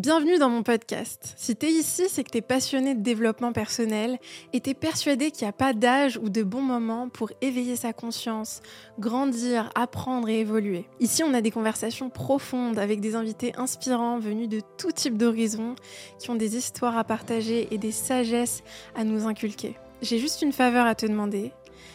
Bienvenue dans mon podcast. Si t'es ici, c'est que t'es passionné de développement personnel et t'es persuadé qu'il n'y a pas d'âge ou de bon moment pour éveiller sa conscience, grandir, apprendre et évoluer. Ici, on a des conversations profondes avec des invités inspirants venus de tout type d'horizons qui ont des histoires à partager et des sagesses à nous inculquer. J'ai juste une faveur à te demander.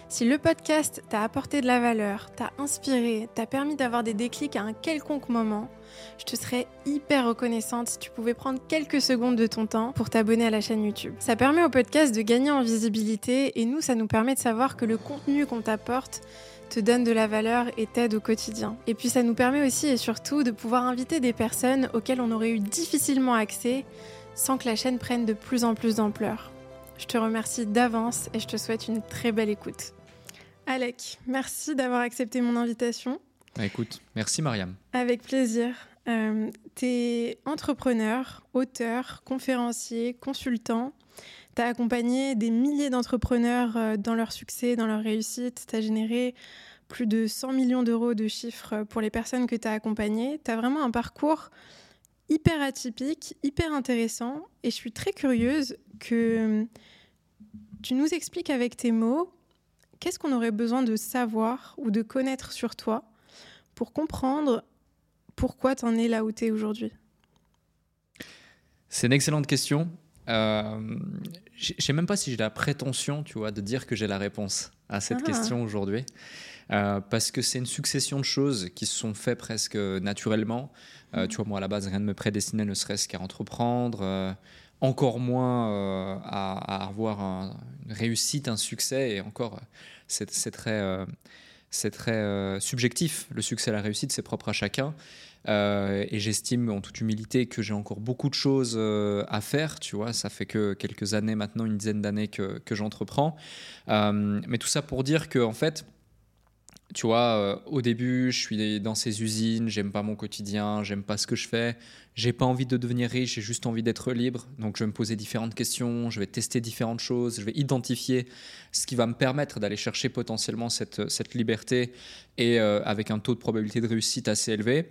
Si le podcast t'a apporté de la valeur, t'a inspiré, t'a permis d'avoir des déclics à un quelconque moment, je te serais hyper reconnaissante si tu pouvais prendre quelques secondes de ton temps pour t'abonner à la chaîne YouTube. Ça permet au podcast de gagner en visibilité et nous, ça nous permet de savoir que le contenu qu'on t'apporte te donne de la valeur et t'aide au quotidien. Et puis ça nous permet aussi et surtout de pouvoir inviter des personnes auxquelles on aurait eu difficilement accès sans que la chaîne prenne de plus en plus d'ampleur. Je te remercie d'avance et je te souhaite une très belle écoute. Alec, merci d'avoir accepté mon invitation. Bah, écoute, merci Mariam. Avec plaisir. Euh, tu es entrepreneur, auteur, conférencier, consultant. Tu as accompagné des milliers d'entrepreneurs euh, dans leur succès, dans leur réussite. Tu as généré plus de 100 millions d'euros de chiffres pour les personnes que tu as accompagnées. Tu as vraiment un parcours hyper atypique, hyper intéressant. Et je suis très curieuse que tu nous expliques avec tes mots qu'est-ce qu'on aurait besoin de savoir ou de connaître sur toi pour comprendre pourquoi tu en es là où tu es aujourd'hui? C'est une excellente question. Euh, je ne sais même pas si j'ai la prétention, tu vois, de dire que j'ai la réponse à cette ah. question aujourd'hui. Euh, parce que c'est une succession de choses qui se sont faites presque naturellement. Euh, tu vois, moi, à la base, rien ne me prédestinait ne serait-ce qu'à entreprendre encore moins euh, à, avoir une réussite, un succès, et encore, c'est très, c'est très euh, euh, subjectif. Le succès la réussite, c'est propre à chacun. et j'estime en toute humilité que j'ai encore beaucoup de choses à faire. Tu vois, ça fait que quelques années maintenant, une dizaine d'années que, que j'entreprends. mais tout ça pour dire que, en fait, tu vois, euh, au début, je suis dans ces usines, j'aime pas mon quotidien, j'aime pas ce que je fais, j'ai pas envie de devenir riche, j'ai juste envie d'être libre. Donc, je vais me poser différentes questions, je vais tester différentes choses, je vais identifier ce qui va me permettre d'aller chercher potentiellement cette, cette liberté et euh, avec un taux de probabilité de réussite assez élevé.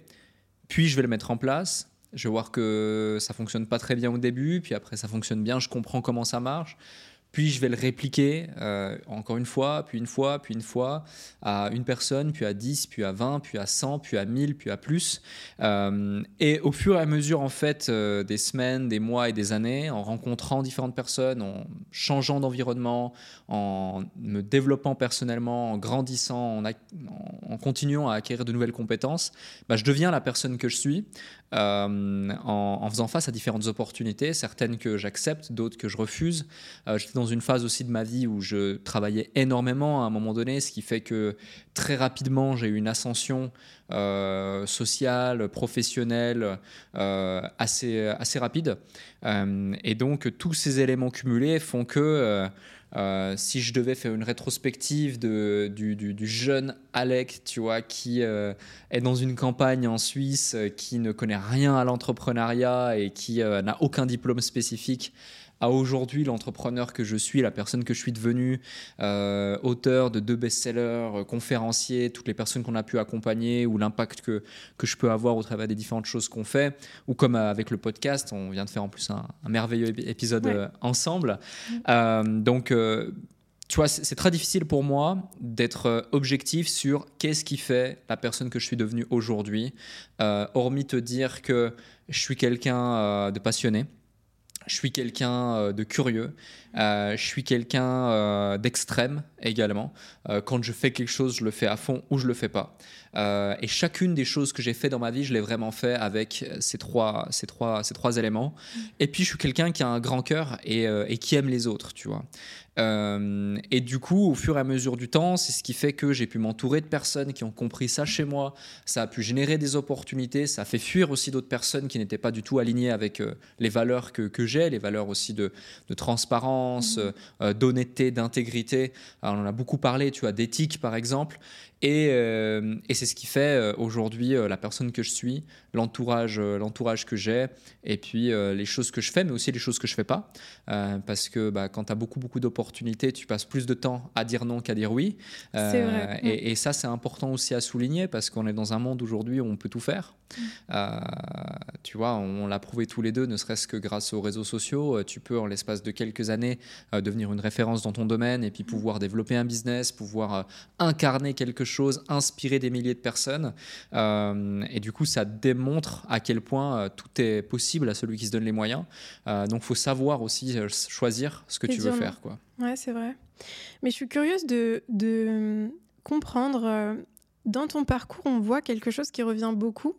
Puis, je vais le mettre en place. Je vais voir que ça fonctionne pas très bien au début, puis après ça fonctionne bien, je comprends comment ça marche puis je vais le répliquer euh, encore une fois, puis une fois, puis une fois, à une personne, puis à 10, puis à 20, puis à 100, puis à 1000, puis à plus. Euh, et au fur et à mesure, en fait, euh, des semaines, des mois et des années, en rencontrant différentes personnes, en changeant d'environnement, en me développant personnellement, en grandissant, en, continuant à acquérir de nouvelles compétences, bah, je deviens la personne que je suis. En, faisant face à différentes opportunités, certaines que j'accepte, d'autres que je refuse. Une phase aussi de ma vie où je travaillais énormément à un moment donné, ce qui fait que très rapidement j'ai eu une ascension euh, sociale, professionnelle euh, assez, assez rapide. Euh, et donc tous ces éléments cumulés font que si je devais faire une rétrospective du, du, jeune Alec, tu vois, qui est dans une campagne en Suisse, qui ne connaît rien à l'entrepreneuriat et qui n'a aucun diplôme spécifique, à aujourd'hui l'entrepreneur que je suis, la personne que je suis devenu, euh, auteur de deux best-sellers, euh, conférencier, toutes les personnes qu'on a pu accompagner ou l'impact que, que je peux avoir au travers des différentes choses qu'on fait, ou comme euh, avec le podcast, on vient de faire en plus un, merveilleux épisode ensemble. donc, tu vois, c'est très difficile pour moi d'être objectif sur qu'est-ce qui fait la personne que je suis devenu aujourd'hui, hormis te dire que je suis quelqu'un de passionné, je suis quelqu'un euh, de curieux, euh, je suis quelqu'un euh, d'extrême également. quand je fais quelque chose, je le fais à fond ou je le fais pas. Et chacune des choses que j'ai fait dans ma vie, je l'ai vraiment fait avec ces trois, ces trois, ces trois éléments. Et puis je suis quelqu'un qui a un grand cœur et, et qui aime les autres, tu vois. Euh, et du coup, au fur et à mesure du temps, c'est ce qui fait que j'ai pu m'entourer de personnes qui ont compris ça chez moi. Ça a pu générer des opportunités, ça a fait fuir aussi d'autres personnes qui n'étaient pas du tout alignées avec euh, les valeurs que, que j'ai, les valeurs aussi de, transparence, euh, d'honnêteté, d'intégrité. On en a beaucoup parlé, tu vois, d'éthique par exemple. Et, euh, et c'est ce qui fait euh, aujourd'hui euh, la personne que je suis, l'entourage, l'entourage que j'ai, et puis les choses que je fais, mais aussi les choses que je fais pas. parce que bah, quand tu as beaucoup, beaucoup d'opportunités, tu passes plus de temps à dire non qu'à dire oui. Vrai. Et, et, ça, c'est important aussi à souligner parce qu'on est dans un monde aujourd'hui où on peut tout faire. Mm. tu vois, on, l'a prouvé tous les deux, ne serait-ce que grâce aux réseaux sociaux. Tu peux, en l'espace de quelques années, devenir une référence dans ton domaine et puis pouvoir développer un business, pouvoir incarner quelque chose inspirer des milliers de personnes. Euh, et du coup, ça démontre à quel point euh, tout est possible à celui qui se donne les moyens. Euh, donc, faut savoir aussi choisir ce que tu veux faire. Quoi. Ouais, c'est vrai. Mais je suis curieuse de, de comprendre. Dans ton parcours, on voit quelque chose qui revient beaucoup.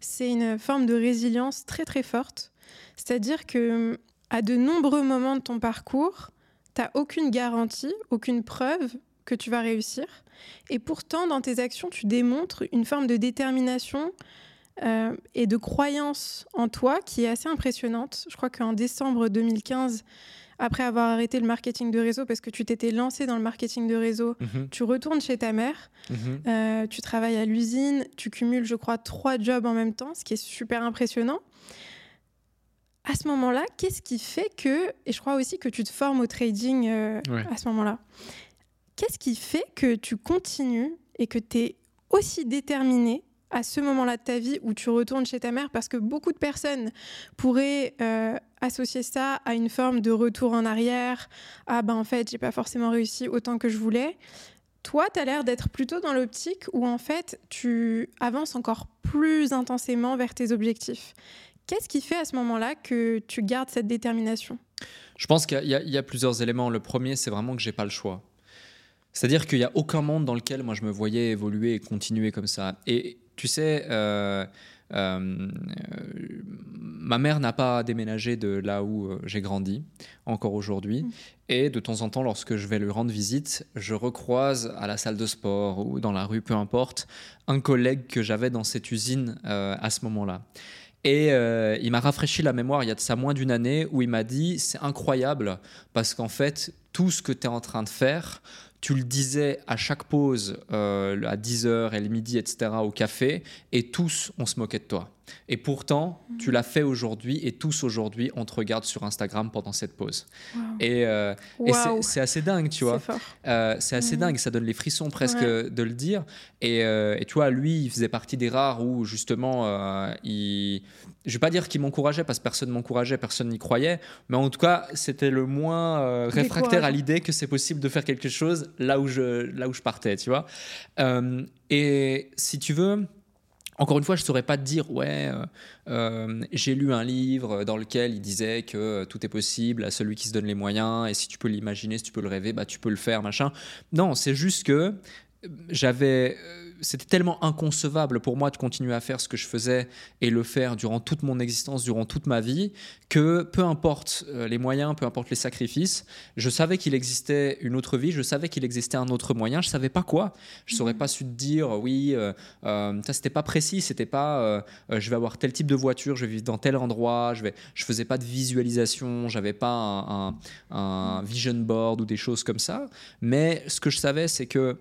C'est une forme de résilience très très forte. C'est-à-dire que à de nombreux moments de ton parcours, tu n'as aucune garantie, aucune preuve que tu vas réussir. Et pourtant, dans tes actions, tu démontres une forme de détermination euh, et de croyance en toi qui est assez impressionnante. Je crois qu'en décembre 2015, après avoir arrêté le marketing de réseau parce que tu t'étais lancé dans le marketing de réseau, mhm. tu retournes chez ta mère, mhm. euh, tu travailles à l'usine, tu cumules, je crois, trois jobs en même temps, ce qui est super impressionnant. À ce moment-là, qu'est-ce qui fait que, et je crois aussi que tu te formes au trading euh, à ce moment-là, Qu'est-ce qui fait que tu continues et que tu es aussi déterminé à ce moment-là de ta vie où tu retournes chez ta mère? Parce que beaucoup de personnes pourraient euh, associer ça à une forme de retour en arrière. Ah ben en fait, j'ai pas forcément réussi autant que je voulais. Toi, tu as l'air d'être plutôt dans l'optique où en fait, tu avances encore plus intensément vers tes objectifs. Qu'est-ce qui fait à ce moment-là que tu gardes cette détermination? Je pense qu'il y, a plusieurs éléments. Le premier, c'est vraiment que j'ai pas le choix. C'est-à-dire qu'il n'y a aucun monde dans lequel moi je me voyais évoluer et continuer comme ça. Et tu sais, euh, euh, ma mère n'a pas déménagé de là où euh, j'ai grandi, encore aujourd'hui. Mm. Et de temps en temps, lorsque je vais lui rendre visite, je recroise à la salle de sport ou dans la rue, peu importe, un collègue que j'avais dans cette usine à ce moment-là. Et il m'a rafraîchi la mémoire il y a de ça moins d'une année où il m'a dit c'est incroyable parce qu'en fait tout ce que tu es en train de faire, tu le disais à chaque pause, euh, à 10h et le midi, etc., au café, et tous, on se moquait de toi. Et pourtant, tu l'as fait aujourd'hui, et tous aujourd'hui, on te regarde sur Instagram pendant cette pause. Et, euh, c'est assez dingue, tu vois. Euh, c'est assez dingue, ça donne les frissons presque de le dire. Et, et, tu vois, lui, il faisait partie des rares où justement, il je vais pas dire qu'il m'encourageait parce que personne m'encourageait, personne n'y croyait, mais en tout cas, c'était le moins euh, réfractaire à l'idée que c'est possible de faire quelque chose là où je, là où je partais, tu vois. Euh, et si tu veux, encore une fois, je ne saurais pas te dire, ouais, euh, j'ai lu un livre dans lequel il disait que tout est possible à celui qui se donne les moyens, et si tu peux l'imaginer, si tu peux le rêver, bah, tu peux le faire, machin. Non, c'est juste que j'avais c'était tellement inconcevable pour moi de continuer à faire ce que je faisais et le faire durant toute mon existence, durant toute ma vie, que peu importe euh, les moyens, peu importe les sacrifices, je savais qu'il existait une autre vie, je savais qu'il existait un autre moyen, je savais pas quoi. Je saurais pas su te dire, oui, euh, euh, ça c'était pas précis, c'était pas, je vais avoir tel type de voiture, je vais vivre dans tel endroit, je vais, je faisais pas de visualisation, j'avais pas un, un vision board ou des choses comme ça. Mais ce que je savais, c'est que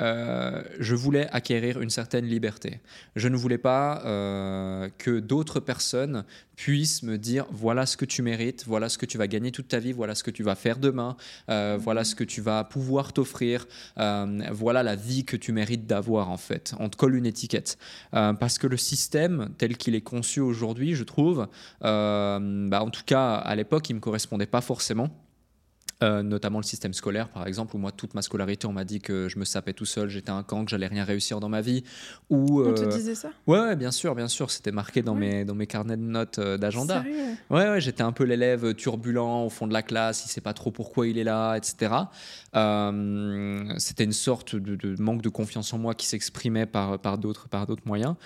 euh, je voulais acquérir une certaine liberté. Je ne voulais pas euh, que d'autres personnes puissent me dire voilà ce que tu mérites, voilà ce que tu vas gagner toute ta vie, voilà ce que tu vas faire demain, euh, voilà ce que tu vas pouvoir t'offrir, voilà la vie que tu mérites d'avoir en fait. On te colle une étiquette. parce que le système tel qu'il est conçu aujourd'hui, je trouve, bah, en tout cas à l'époque, il ne me correspondait pas forcément. Euh, notamment le système scolaire, par exemple, où moi, toute ma scolarité, on m'a dit que je me sapais tout seul, j'étais un camp, que j'allais rien réussir dans ma vie. Ou, on te euh, disait ça? Ouais, bien sûr, bien sûr. C'était marqué dans, mes, dans mes carnets de notes euh, d'agenda. Ouais, ouais, j'étais un peu l'élève turbulent au fond de la classe, il sait pas trop pourquoi il est là, etc. c'était une sorte de, de, manque de confiance en moi qui s'exprimait par, par d'autres moyens.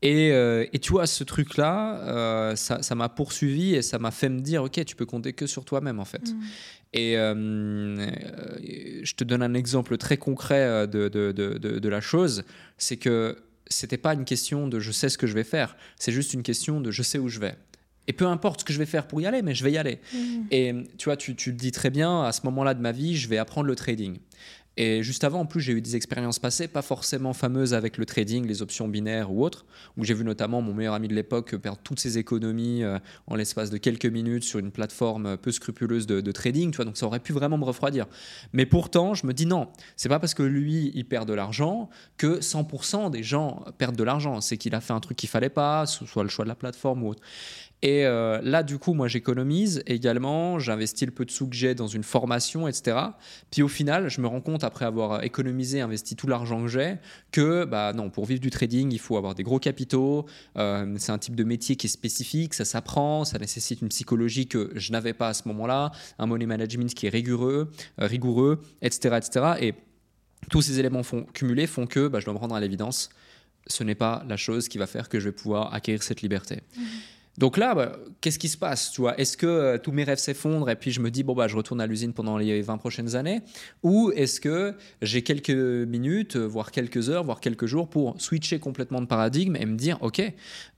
Et, et, tu vois, ce truc-là, ça m'a poursuivi et ça m'a fait me dire, ok, tu peux compter que sur toi-même en fait. Mm. Et euh, je te donne un exemple très concret euh, de, de, de, de la chose, c'est que c'était pas une question de je sais ce que je vais faire, c'est juste une question de je sais où je vais. Et peu importe ce que je vais faire pour y aller, mais je vais y aller. Mmh. Et tu vois, tu, tu le dis très bien, à ce moment-là de ma vie, je vais apprendre le trading. Et juste avant, en plus, j'ai eu des expériences passées, pas forcément fameuses avec le trading, les options binaires ou autres, où j'ai vu notamment mon meilleur ami de l'époque perdre toutes ses économies euh, en l'espace de quelques minutes sur une plateforme peu scrupuleuse de, trading, tu vois, donc ça aurait pu vraiment me refroidir. Mais pourtant, je me dis non, c'est pas parce que lui, il perd de l'argent que 100% des gens perdent de l'argent. C'est qu'il a fait un truc qu'il fallait pas, soit le choix de la plateforme ou autre. Et euh, là, du coup, moi, j'économise également, j'investis le peu de sous que j'ai dans une formation, etc. Puis au final, je me rends compte, après avoir économisé, investi tout l'argent que j'ai, que bah, non, pour vivre du trading, il faut avoir des gros capitaux. Euh, c'est un type de métier qui est spécifique, ça s'apprend, ça nécessite une psychologie que je n'avais pas à ce moment-là, un money management qui est rigoureux, euh, rigoureux etc., etc. Et tous ces éléments font, cumulés font que bah, je dois me rendre à l'évidence. Ce n'est pas la chose qui va faire que je vais pouvoir acquérir cette liberté. Mmh. Donc là, bah, qu'est-ce qui se passe tu vois? Est-ce que euh, tous mes rêves s'effondrent et puis je me dis, bon, bah, je retourne à l'usine pendant les 20 prochaines années? Ou est-ce que j'ai quelques minutes, euh, voire quelques heures, voire quelques jours pour switcher complètement de paradigme et me dire, OK,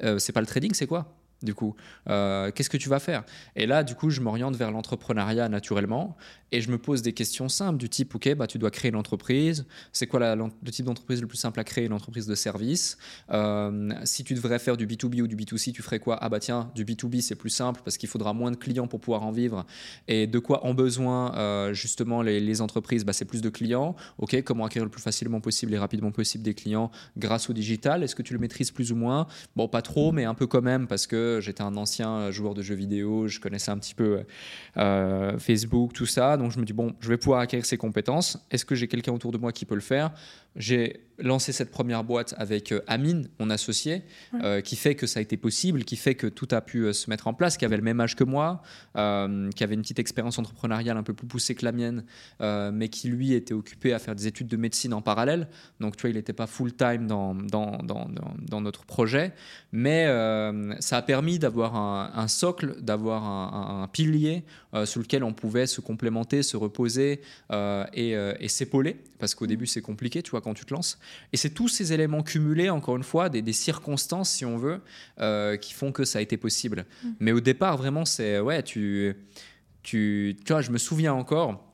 euh, c'est pas le trading, c'est quoi? Du coup Qu'est-ce que tu vas faire? Et là, du coup, je m'oriente vers l'entrepreneuriat naturellement et je me pose des questions simples du type, OK, bah, tu dois créer une entreprise. C'est quoi le type d'entreprise le plus simple à créer? Une entreprise de service. Euh, si tu devrais faire du B2B ou du B2C, tu ferais quoi? Ah bah tiens, du B2B, c'est plus simple parce qu'il faudra moins de clients pour pouvoir en vivre. Et de quoi ont besoin euh, justement les, entreprises? Bah, C'est plus de clients. OK, comment acquérir le plus facilement possible et rapidement possible des clients grâce au digital? Est-ce que tu le maîtrises plus ou moins? Bon, pas trop, mais un peu quand même parce que j'étais un ancien joueur de jeux vidéo, je connaissais un petit peu euh, Facebook, tout ça. Donc je me dis, bon, je vais pouvoir acquérir ces compétences. Est-ce que j'ai quelqu'un autour de moi qui peut le faire? J'ai lancé cette première boîte avec euh, Amine, mon associé, euh, qui fait que ça a été possible, qui fait que tout a pu euh, se mettre en place, qui avait le même âge que moi, qui avait une petite expérience entrepreneuriale un peu plus poussée que la mienne, mais qui lui était occupé à faire des études de médecine en parallèle. Donc tu vois, il n'était pas full-time dans dans, dans, dans, notre projet, mais ça a permis d'avoir un, socle, d'avoir un, un, pilier sur lequel on pouvait se complémenter, se reposer et, et s'épauler, parce qu'au début c'est compliqué, tu vois, quand tu te lances. Et c'est tous ces éléments cumulés, encore une fois, des, circonstances, si on veut, euh, qui font que ça a été possible. Mm. Mais au départ, vraiment, c'est ouais, tu, tu, tu vois, je me souviens encore.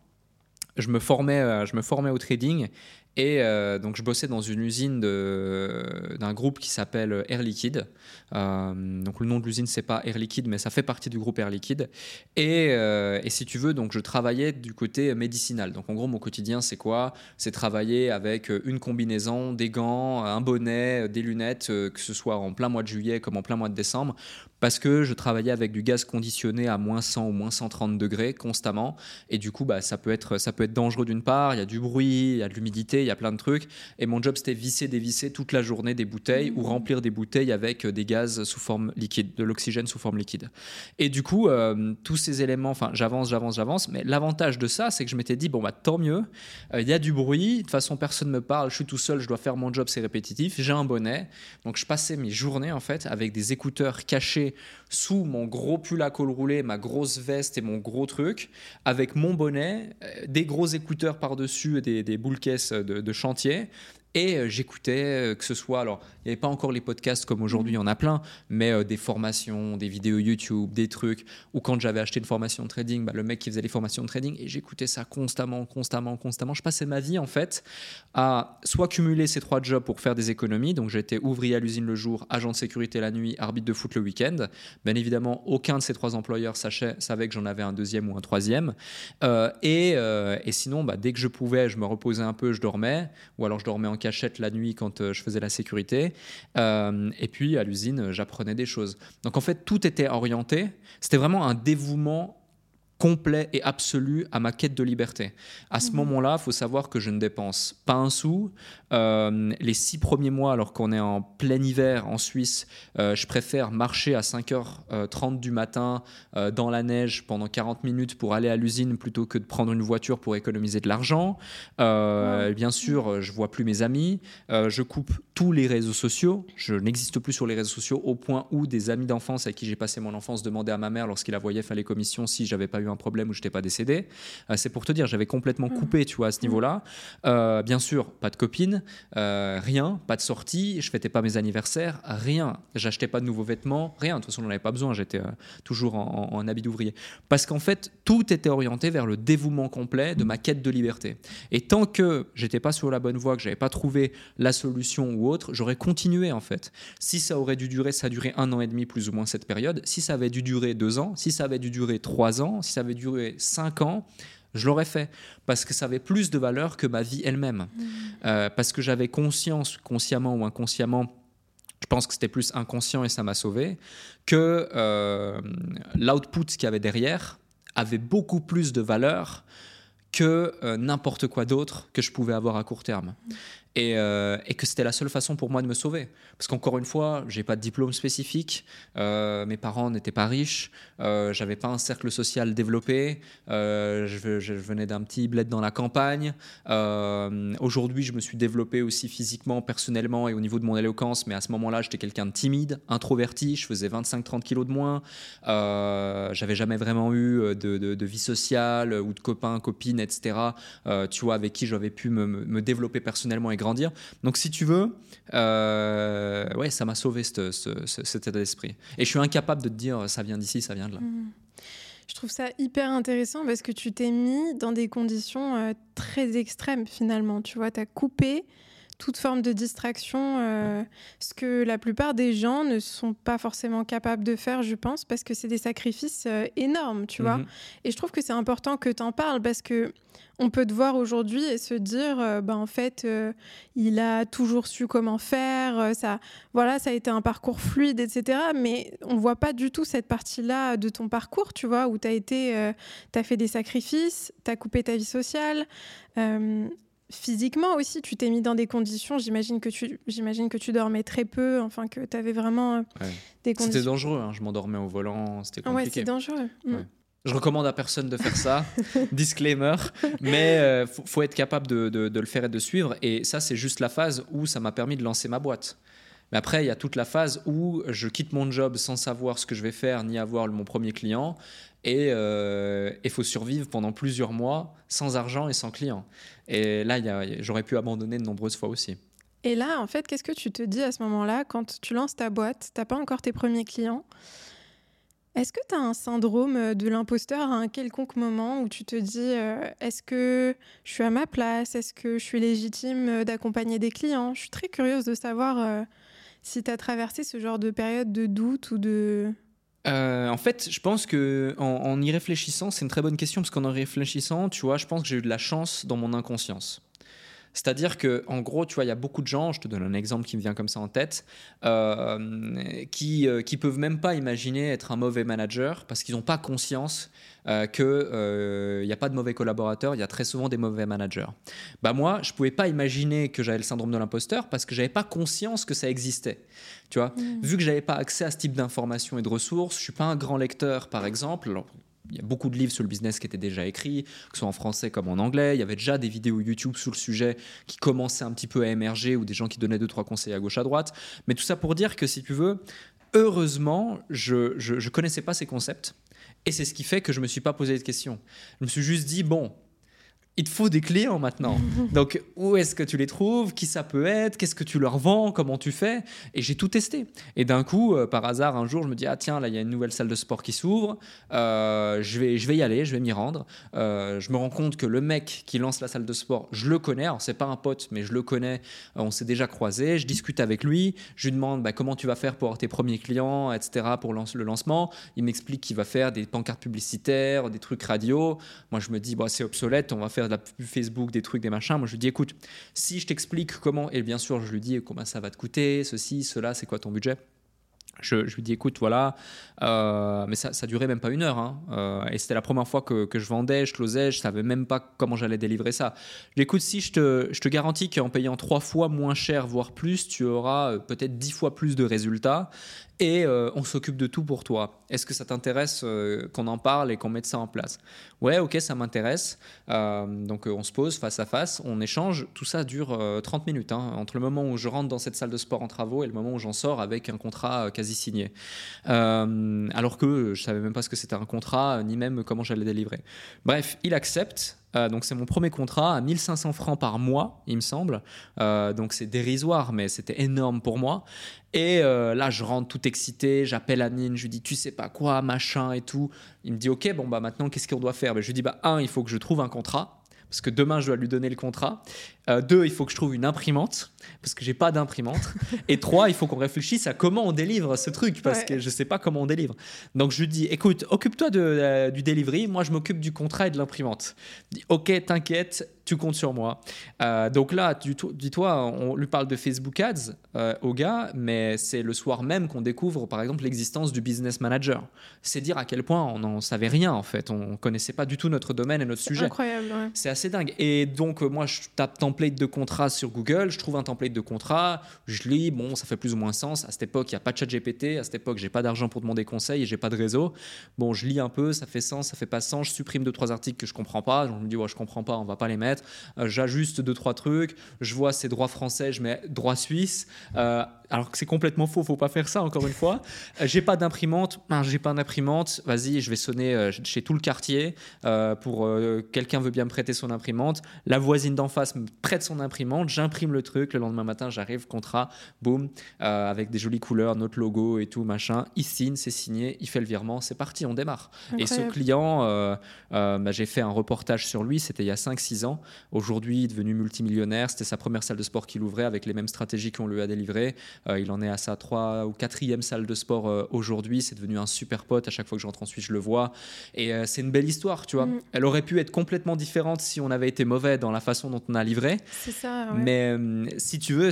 Je me formais, euh, je me formais au trading et euh, donc, je bossais dans une usine d'un groupe qui s'appelle Air Liquide. Euh, donc, le nom de l'usine, c'est pas Air Liquide, mais ça fait partie du groupe Air Liquide. Et, euh, et, si tu veux, donc, je travaillais du côté médicinal. Donc, en gros, mon quotidien, c'est quoi? C'est travailler avec une combinaison, des gants, un bonnet, des lunettes, que ce soit en plein mois de juillet comme en plein mois de décembre, parce que je travaillais avec du gaz conditionné à moins 100 ou moins 130 degrés constamment. Et du coup, bah, ça, peut être, ça peut être dangereux d'une part, il y a du bruit, il y a de l'humidité, il y a plein de trucs. Et mon job, c'était visser, dévisser toute la journée des bouteilles ou mmh. remplir des bouteilles avec euh, des gaz sous forme liquide, de l'oxygène sous forme liquide. Et du coup, euh, tous ces éléments, enfin, j'avance, j'avance, j'avance. Mais l'avantage de ça, c'est que je m'étais dit, bon, bah, tant mieux, euh, il y a du bruit, de toute façon, personne ne me parle, je suis tout seul, je dois faire mon job, c'est répétitif, j'ai un bonnet. Donc, je passais mes journées, en fait, avec des écouteurs cachés sous mon gros pull à col roulé, ma grosse veste et mon gros truc, avec mon bonnet, euh, des gros écouteurs par-dessus, des, des boules caisses de chantier, et euh, j'écoutais, euh, que ce soit, alors il n'y avait pas encore les podcasts comme aujourd'hui, il y en a plein, mais euh, des formations, des vidéos YouTube, des trucs, ou quand j'avais acheté une formation de trading, bah, le mec qui faisait les formations de trading, et j'écoutais ça constamment, constamment, constamment. Je passais ma vie en fait à soit cumuler ces trois jobs pour faire des économies, donc j'étais ouvrier à l'usine le jour, agent de sécurité la nuit, arbitre de foot le week-end. Bien évidemment, aucun de ces trois employeurs sachait, savait que j'en avais un deuxième ou un troisième. et, et, sinon, bah, dès que je pouvais, je me reposais un peu, je dormais, ou alors je dormais en cachette la nuit quand euh, je faisais la sécurité. Euh, et puis à l'usine, j'apprenais des choses. Donc en fait, tout était orienté. C'était vraiment un dévouement complet et absolu à ma quête de liberté. À ce mhm. moment-là, il faut savoir que je ne dépense pas un sou. Euh, les six premiers mois, alors qu'on est en plein hiver en Suisse, euh, je préfère marcher à 5h30 du matin euh, dans la neige pendant 40 minutes pour aller à l'usine plutôt que de prendre une voiture pour économiser de l'argent. Bien sûr, je vois plus mes amis. je coupe tous les réseaux sociaux. Je n'existe plus sur les réseaux sociaux au point où des amis d'enfance avec qui j'ai passé mon enfance demandaient à ma mère lorsqu'il la voyait faire les commissions si j'avais pas eu eu un problème ou je n'étais pas décédé. c'est pour te dire, j'avais complètement mmh. coupé, tu vois, à ce mmh. niveau-là. bien sûr, pas de copine, rien, pas de sortie, je fêtais pas mes anniversaires, rien. J'achetais pas de nouveaux vêtements, rien. De toute façon, j'en avais pas besoin, j'étais toujours en, en habit d'ouvrier. Parce qu'en fait, tout était orienté vers le dévouement complet de ma quête de liberté. Et tant que j'étais pas sur la bonne voie, que j'avais pas trouvé la solution ou autre, j'aurais continué en fait. Si ça aurait dû durer, ça a duré un an et demi plus ou moins cette période. Si ça avait dû durer deux ans, si ça avait dû durer trois ans, si ça avait duré cinq ans, je l'aurais fait parce que ça avait plus de valeur que ma vie elle-même. Mmh. Euh, parce que j'avais conscience, consciemment ou inconsciemment, je pense que c'était plus inconscient et ça m'a sauvé, que euh, l'output qu'il y avait derrière avait beaucoup plus de valeur que euh, n'importe quoi d'autre que je pouvais avoir à court terme. Euh, et, que c'était la seule façon pour moi de me sauver. Parce qu'encore une fois, j'ai pas de diplôme spécifique, euh, mes parents n'étaient pas riches, euh, j'avais pas un cercle social développé, euh, je, venais d'un petit bled dans la campagne. Aujourd'hui, je me suis développé aussi physiquement, personnellement et au niveau de mon éloquence, mais à ce moment-là, j'étais quelqu'un de timide, introverti, je faisais 25-30 kilos de moins, j'avais jamais vraiment eu de, de, vie sociale ou de copains, copines, etc. tu vois, avec qui j'avais pu me, me développer personnellement et Donc, si tu veux, euh, ouais, ça m'a sauvé ce, cet état d'esprit. Et je suis incapable de te dire ça vient d'ici, ça vient de là. Mmh. Je trouve ça hyper intéressant parce que tu t'es mis dans des conditions euh, très extrêmes finalement. Tu vois, tu as coupé toute forme de distraction, euh, ce que la plupart des gens ne sont pas forcément capables de faire, je pense, parce que c'est des sacrifices énormes, tu vois. Mmh. Et je trouve que c'est important que tu en parles parce que on peut te voir aujourd'hui et se dire, euh, bah, en fait, euh, il a toujours su comment faire, euh, ça, voilà, ça a été un parcours fluide, etc. Mais on voit pas du tout cette partie-là de ton parcours, tu vois, où tu as été, as fait des sacrifices, tu as coupé ta vie sociale. Physiquement aussi, tu t'es mis dans des conditions, j'imagine que, tu, j'imagine que tu dormais très peu, enfin que tu avais vraiment des conditions. C'était dangereux, hein, je m'endormais au volant, c'était compliqué. Ouais, c'est dangereux. Mm. Je recommande à personne de faire ça, disclaimer, mais euh, faut, être capable de, de, le faire et de suivre. Et ça, c'est juste la phase où ça m'a permis de lancer ma boîte. Mais après, il y a toute la phase où je quitte mon job sans savoir ce que je vais faire ni avoir mon premier client. Et il euh, faut survivre pendant plusieurs mois sans argent et sans client. Et là, j'aurais pu abandonner de nombreuses fois aussi. Et là, en fait, qu'est-ce que tu te dis à ce moment-là quand tu lances ta boîte Tu n'as pas encore tes premiers clients? Est-ce que tu as un syndrome euh, de l'imposteur à un quelconque moment où tu te dis euh, est-ce que je suis à ma place? Est-ce que je suis légitime euh, d'accompagner des clients? Je suis très curieuse de savoir si tu as traversé ce genre de période de doute ou de... en fait, je pense que en, y réfléchissant, c'est une très bonne question parce qu'en y réfléchissant, tu vois, je pense que j'ai eu de la chance dans mon inconscience. C'est-à-dire que, en gros, tu vois, il y a beaucoup de gens, je te donne un exemple qui me vient comme ça en tête, euh, qui, euh, qui peuvent même pas imaginer être un mauvais manager parce qu'ils n'ont pas conscience euh, qu'il n'y a pas de mauvais collaborateurs, il y a très souvent des mauvais managers. Bah moi, je pouvais pas imaginer que j'avais le syndrome de l'imposteur parce que j'avais pas conscience que ça existait. Tu vois, mmh. vu que j'avais pas accès à ce type d'informations et de ressources, je suis pas un grand lecteur, par exemple il y a beaucoup de livres sur le business qui étaient déjà écrits, que ce soit en français comme en anglais. Il y avait déjà des vidéos YouTube sur le sujet qui commençaient un petit peu à émerger ou des gens qui donnaient deux, trois conseils à gauche, à droite. Mais tout ça pour dire que si tu veux, heureusement, je ne connaissais pas ces concepts. Et c'est ce qui fait que je ne me suis pas posé de questions. Je me suis juste dit, bon, il te faut des clients maintenant. Donc, où est-ce que tu les trouves? Qui ça peut être? Qu'est-ce que tu leur vends? Comment tu fais? Et j'ai tout testé. Et d'un coup, euh, par hasard, un jour, je me dis ah tiens, là, il y a une nouvelle salle de sport qui s'ouvre. Euh, je vais, je vais y aller. Je vais m'y rendre. Euh, je me rends compte que le mec qui lance la salle de sport, je le connais. Alors, c'est pas un pote, mais je le connais. on s'est déjà croisé. Je discute avec lui. Je lui demande bah, comment tu vas faire pour avoir tes premiers clients, etc. Pour le lancement. Il m'explique qu'il va faire des pancartes publicitaires, des trucs radio. Moi, je me dis bah, c'est obsolète. On va faire de la Facebook, des trucs, des machins. Moi, je lui dis, écoute, si je t'explique comment, et bien sûr, je lui dis combien ça va te coûter, ceci, cela, c'est quoi ton budget je, lui dis écoute voilà euh, mais ça, ça durait même pas une heure hein. euh, et c'était la première fois que, je vendais je closais je savais même pas comment j'allais délivrer ça je écoute si je te, je te garantis qu'en payant trois fois moins cher voire plus tu auras euh, peut-être dix fois plus de résultats et euh, on s'occupe de tout pour toi. Est-ce que ça t'intéresse euh, qu'on en parle et qu'on mette ça en place? Ouais, ok, ça m'intéresse. Euh, donc on se pose face à face, on échange. Tout ça dure 30 minutes, hein, entre le moment où je rentre dans cette salle de sport en travaux et le moment où j'en sors avec un contrat quasi signé. alors que je savais même pas ce que c'était un contrat, ni même comment j'allais délivrer. Bref, il accepte. Donc c'est mon premier contrat à 1500 francs par mois, il me semble. donc c'est dérisoire, mais c'était énorme pour moi. Et euh, là, je rentre tout excité, j'appelle Anine, je lui dis, tu sais pas quoi, machin et tout. Il me dit, ok, bon, bah maintenant, qu'est-ce qu'on doit faire? Ben, Je lui dis, bah, un, il faut que je trouve un contrat, parce que demain, je dois lui donner le contrat. Euh, deux, il faut que je trouve une imprimante parce que j'ai pas d'imprimante. Et trois, il faut qu'on réfléchisse à comment on délivre ce truc parce que je sais pas comment on délivre. Donc je lui dis, écoute, occupe-toi de, euh, du delivery, moi je m'occupe du contrat et de l'imprimante. Ok, t'inquiète, tu comptes sur moi. Euh, donc là, dis-toi, on lui parle de Facebook Ads au gars, mais c'est le soir même qu'on découvre par exemple l'existence du business manager. C'est dire à quel point on n'en savait rien en fait, on connaissait pas du tout notre domaine et notre sujet. Incroyable. C'est assez dingue. Et donc moi je tape template de contrat sur Google, je trouve un template de contrat, je lis, bon, ça fait plus ou moins sens. À cette époque, il n'y a pas de chat GPT, à cette époque, j'ai pas d'argent pour demander conseil et j'ai pas de réseau. Bon, je lis un peu, ça fait sens, ça fait pas sens, je supprime deux, trois articles que je comprends pas. Je me dis, ouais, je comprends pas, on va pas les mettre. Euh, j'ajuste deux, trois trucs, je vois ces droits français, je mets droit suisse. Euh, alors que c'est complètement faux, faut pas faire ça encore une fois. Euh, j'ai pas d'imprimante, j'ai pas d'imprimante, vas-y, je vais sonner chez tout le quartier pour quelqu'un veut bien me prêter son imprimante. La voisine d'en face me prête son imprimante, j'imprime le truc, le lendemain matin j'arrive, contrat, boum, euh, avec des jolies couleurs, notre logo et tout, machin. Il signe, c'est signé, il fait le virement, c'est parti, on démarre. Et ce client, euh, euh, bah, j'ai fait un reportage sur lui, c'était il y a 5-6 ans. Aujourd'hui, devenu multimillionnaire, c'était sa première salle de sport qu'il ouvrait avec les mêmes stratégies qu'on lui a délivrées. Il en est à sa 3 ou 4e salle de sport aujourd'hui, c'est devenu un super pote. À chaque fois que je rentre en Suisse, je le vois. Et c'est une belle histoire, tu vois. Mm. Elle aurait pu être complètement différente si on avait été mauvais dans la façon dont on a livré. C'est ça. Mais euh, si tu veux,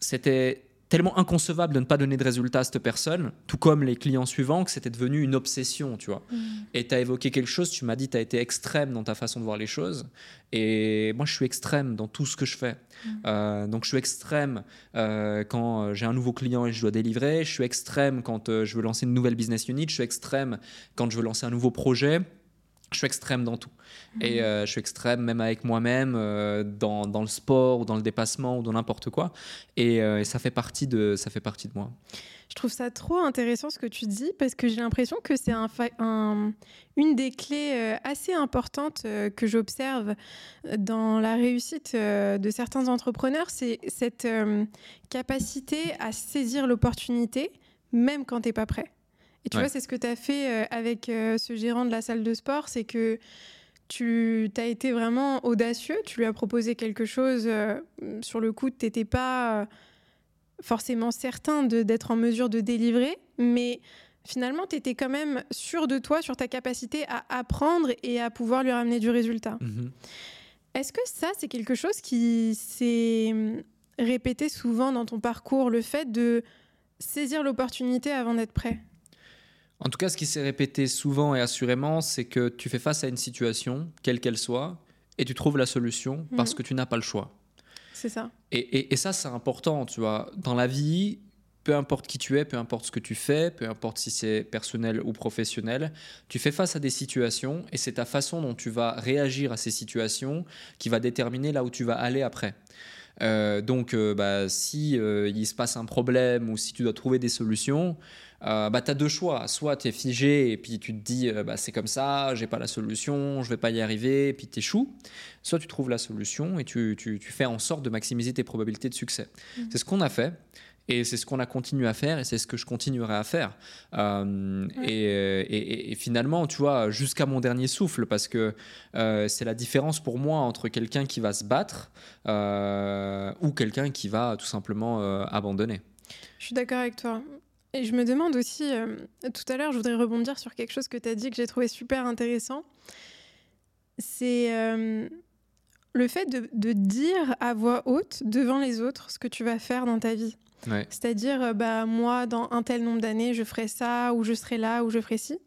c'était tellement inconcevable de ne pas donner de résultat à cette personne, tout comme les clients suivants, que c'était devenu une obsession, tu vois. Mm. Et tu as évoqué quelque chose, tu m'as dit tu as été extrême dans ta façon de voir les choses. Et moi, je suis extrême dans tout ce que je fais. Mm. Euh, donc, je suis extrême euh, quand j'ai un nouveau client et je dois délivrer. Je suis extrême quand je veux lancer une nouvelle business unit. Je suis extrême quand je veux lancer un nouveau projet je suis extrême dans tout. Et mhm. euh, je suis extrême même avec moi-même, euh, dans, dans, le sport ou dans le dépassement ou dans n'importe quoi. Et, euh, et, ça, fait partie de, ça fait partie de moi. Je trouve ça trop intéressant ce que tu dis parce que j'ai l'impression que c'est un, un, une des clés assez importantes que j'observe dans la réussite de certains entrepreneurs. C'est cette capacité à saisir l'opportunité même quand tu n'es pas prêt. Et tu vois, c'est ce que tu as fait euh, avec euh, ce gérant de la salle de sport, c'est que tu as été vraiment audacieux, tu lui as proposé quelque chose, euh, sur le coup, tu n'étais pas forcément certain d'être en mesure de délivrer, mais finalement, tu étais quand même sûr de toi, sur ta capacité à apprendre et à pouvoir lui ramener du résultat. Mm-hmm. Est-ce que ça, c'est quelque chose qui s'est hum, répété souvent dans ton parcours, le fait de saisir l'opportunité avant d'être prêt? En tout cas, ce qui s'est répété souvent et assurément, c'est que tu fais face à une situation, quelle qu'elle soit, et tu trouves la solution parce mhm. que tu n'as pas le choix. C'est ça. Et, ça, c'est important, tu vois. Dans la vie, peu importe qui tu es, peu importe ce que tu fais, peu importe si c'est personnel ou professionnel, tu fais face à des situations et c'est ta façon dont tu vas réagir à ces situations qui va déterminer là où tu vas aller après. Euh, donc, euh, bah, si euh, il se passe un problème ou si tu dois trouver des solutions, euh, bah, tu as deux choix. Soit tu es figé et puis tu te dis euh, bah, c'est comme ça, j'ai pas la solution, je vais pas y arriver, et puis tu échoues. Soit tu trouves la solution et tu, tu, tu, fais en sorte de maximiser tes probabilités de succès. Mhm. C'est ce qu'on a fait. Et c'est ce qu'on a continué à faire et c'est ce que je continuerai à faire. Euh, et, et, finalement, tu vois, jusqu'à mon dernier souffle, parce que c'est la différence pour moi entre quelqu'un qui va se battre ou quelqu'un qui va tout simplement abandonner. Je suis d'accord avec toi. Et je me demande aussi, euh, tout à l'heure, je voudrais rebondir sur quelque chose que tu as dit que j'ai trouvé super intéressant. C'est euh, le fait de, dire à voix haute devant les autres ce que tu vas faire dans ta vie. C'est-à-dire, euh, bah, moi, dans un tel nombre d'années, je ferai ça, ou je serai là, ou je ferai ci.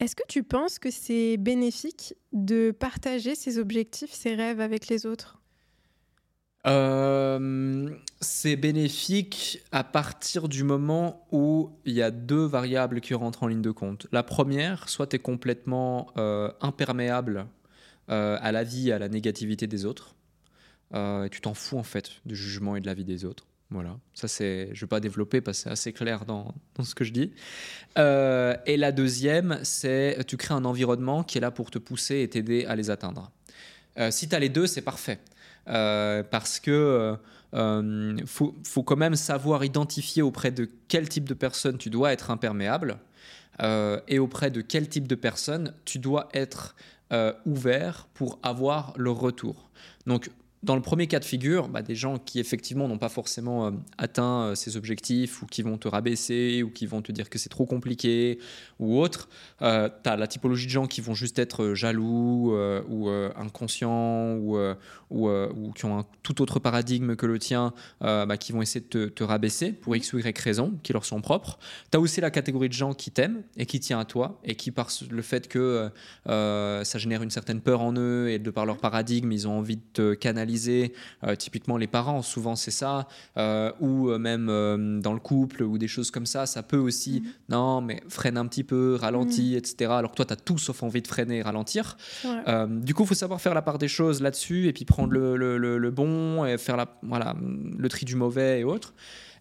Est-ce que tu penses que c'est bénéfique de partager ses objectifs, ses rêves avec les autres? C'est bénéfique à partir du moment où il y a deux variables qui rentrent en ligne de compte. La première, soit tu es complètement imperméable à la vie et à la négativité des autres. tu t'en fous en fait du jugement et de la vie des autres. Voilà, ça c'est, je ne vais pas développer parce que c'est assez clair dans, dans, ce que je dis. Euh, et la deuxième, c'est tu crées un environnement qui est là pour te pousser et t'aider à les atteindre. Euh, si tu as les deux, c'est parfait. Euh, parce que faut, faut, quand même savoir identifier auprès de quel type de personne tu dois être imperméable et auprès de quel type de personne tu dois être ouvert pour avoir le retour. Dans le premier cas de figure, bah, des gens qui effectivement n'ont pas forcément euh, atteint euh, ces objectifs ou qui vont te rabaisser ou qui vont te dire que c'est trop compliqué ou autre, euh, tu as la typologie de gens qui vont juste être jaloux ou inconscients ou, qui ont un tout autre paradigme que le tien, bah, qui vont essayer de te, rabaisser pour x ou y raisons qui leur sont propres. Tu as aussi la catégorie de gens qui t'aiment et qui tiennent à toi et qui par le fait que ça génère une certaine peur en eux et de par leur paradigme, ils ont envie de te canaliser euh, typiquement les parents, souvent c'est ça, euh, ou euh, même dans le couple ou des choses comme ça, ça peut aussi, mhm. non, mais freine un petit peu, ralentit, mhm. etc. Alors que toi, tu as tout sauf envie de freiner et ralentir. du coup, il faut savoir faire la part des choses là-dessus et puis prendre le, le, le, bon et faire la, voilà, le tri du mauvais et autres.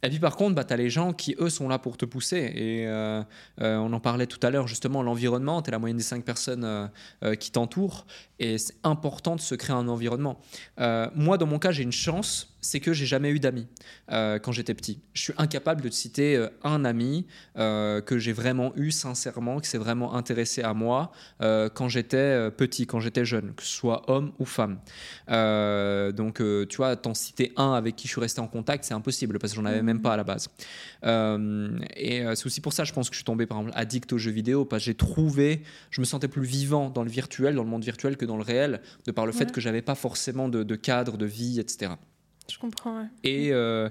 Et puis par contre, bah, tu as les gens qui, eux, sont là pour te pousser. Et on en parlait tout à l'heure, justement, l'environnement, tu la moyenne des cinq personnes qui t'entourent. Et c'est important de se créer un environnement. moi, dans mon cas, j'ai une chance c'est que j'ai jamais eu d'amis euh, quand j'étais petit. Je suis incapable de citer euh, un ami euh, que j'ai vraiment eu sincèrement, qui s'est vraiment intéressé à moi quand j'étais petit, quand j'étais jeune, que ce soit homme ou femme. donc, tu vois, t'en citer un avec qui je suis resté en contact, c'est impossible parce que j'en avais même mmh. pas à la base. et c'est aussi pour ça, je pense que je suis tombé par exemple addict aux jeux vidéo parce que j'ai trouvé, je me sentais plus vivant dans le virtuel, dans le monde virtuel que dans le réel, de par le fait que j'avais pas forcément de, de cadre, de vie, etc. Je comprends, Et, euh,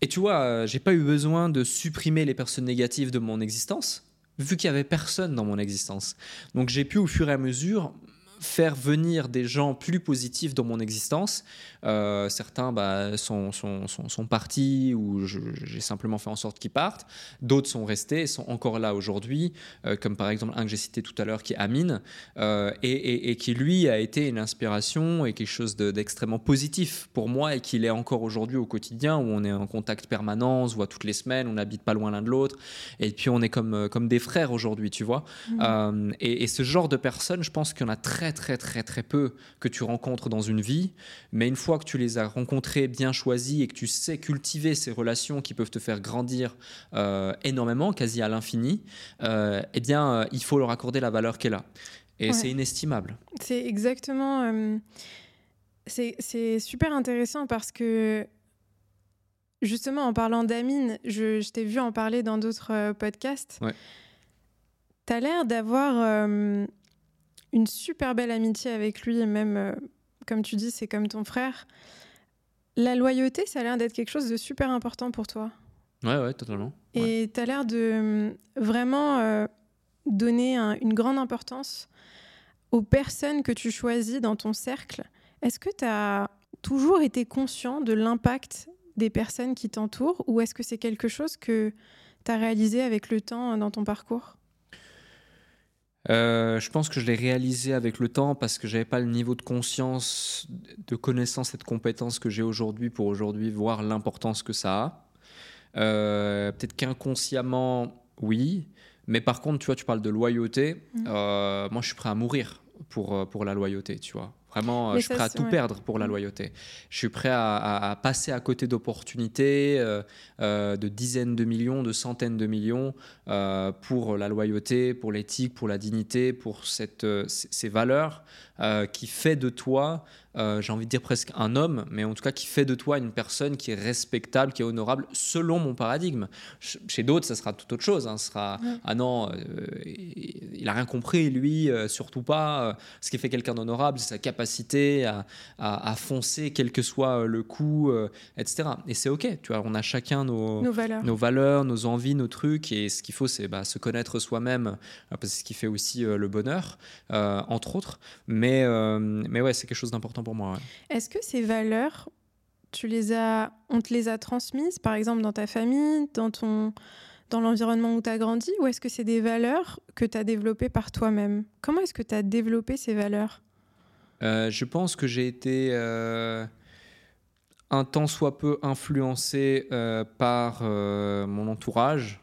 et tu vois, euh, j'ai pas eu besoin de supprimer les personnes négatives de mon existence, vu qu'il y avait personne dans mon existence. Donc j'ai pu au fur et à mesure faire venir des gens plus positifs dans mon existence. Euh, certains bah, sont, sont, sont, partis ou j'ai simplement fait en sorte qu'ils partent. D'autres sont restés et sont encore là aujourd'hui, euh, comme par exemple un que j'ai cité tout à l'heure qui est Amine, euh, et, et, qui lui a été une inspiration et quelque chose d'extrêmement positif pour moi et qu'il est encore aujourd'hui au quotidien où on est en contact permanent, on se voit toutes les semaines, on n'habite pas loin l'un de l'autre et puis on est comme, comme des frères aujourd'hui, tu vois. Mmh. et, et ce genre de personnes, je pense qu'il y en a très très très très peu que tu rencontres dans une vie, mais une fois que tu les as rencontrés, bien choisis et que tu sais cultiver ces relations qui peuvent te faire grandir euh, énormément, quasi à l'infini, euh, eh bien, euh, il faut leur accorder la valeur qu'elle a. Et c'est inestimable. C'est exactement. c'est super intéressant parce que justement, en parlant d'Amine, je, je t'ai vu en parler dans d'autres podcasts. Ouais. Tu as l'air d'avoir une super belle amitié avec lui, et même, euh, comme tu dis, c'est comme ton frère. La loyauté, ça a l'air d'être quelque chose de super important pour toi. Ouais, ouais, totalement. Et tu as l'air de euh, vraiment euh, donner une grande importance aux personnes que tu choisis dans ton cercle. Est-ce que tu as toujours été conscient de l'impact des personnes qui t'entourent ou est-ce que c'est quelque chose que tu as réalisé avec le temps dans ton parcours? Euh, je pense que je l'ai réalisé avec le temps parce que j'avais pas le niveau de conscience, de connaissance et de compétence que j'ai aujourd'hui pour aujourd'hui voir l'importance que ça a. Euh, peut-être qu'inconsciemment, oui. Mais par contre, tu vois, tu parles de loyauté. Mmh. Euh, moi, je suis prêt à mourir pour, pour la loyauté, tu vois. Vraiment, je suis prêt à tout perdre pour la mmh. loyauté. Je suis prêt à, passer à côté d'opportunités euh, euh, de dizaines de millions, de centaines de millions euh, pour la loyauté, pour l'éthique, pour la dignité, pour cette, ces valeurs qui fait de toi euh, j'ai envie de dire presque un homme, mais en tout cas qui fait de toi une personne qui est respectable, qui est honorable, selon mon paradigme. Chez d'autres, ça sera tout autre chose. Hein. Ce sera ah non, euh, il a rien compris, lui, euh, surtout pas. ce qui fait quelqu'un d'honorable, c'est sa capacité à, à, foncer, quel que soit le coup, etc. Et c'est ok, tu vois, on a chacun nos, nos, valeurs. nos, valeurs. nos envies, nos trucs, et ce qu'il faut, c'est bah, se connaître soi-même, parce que c'est ce qui fait aussi le bonheur, entre autres. Mais, mais ouais, c'est quelque chose d'important moi. Est-ce que ces valeurs, tu les as, on te les a transmises, par exemple dans ta famille, dans ton, dans l'environnement où tu as grandi, ou est-ce que c'est des valeurs que tu as développées par toi-même? Comment est-ce que tu as développé ces valeurs? Euh, Je pense que j'ai été euh, un tant soit peu influencé euh, par mon entourage,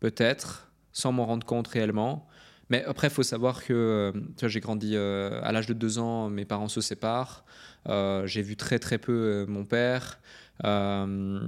peut-être, sans m'en rendre compte réellement. Mais après, il faut savoir que j'ai grandi à l'âge de deux ans, mes parents se séparent. j'ai vu très très peu mon père. Euh,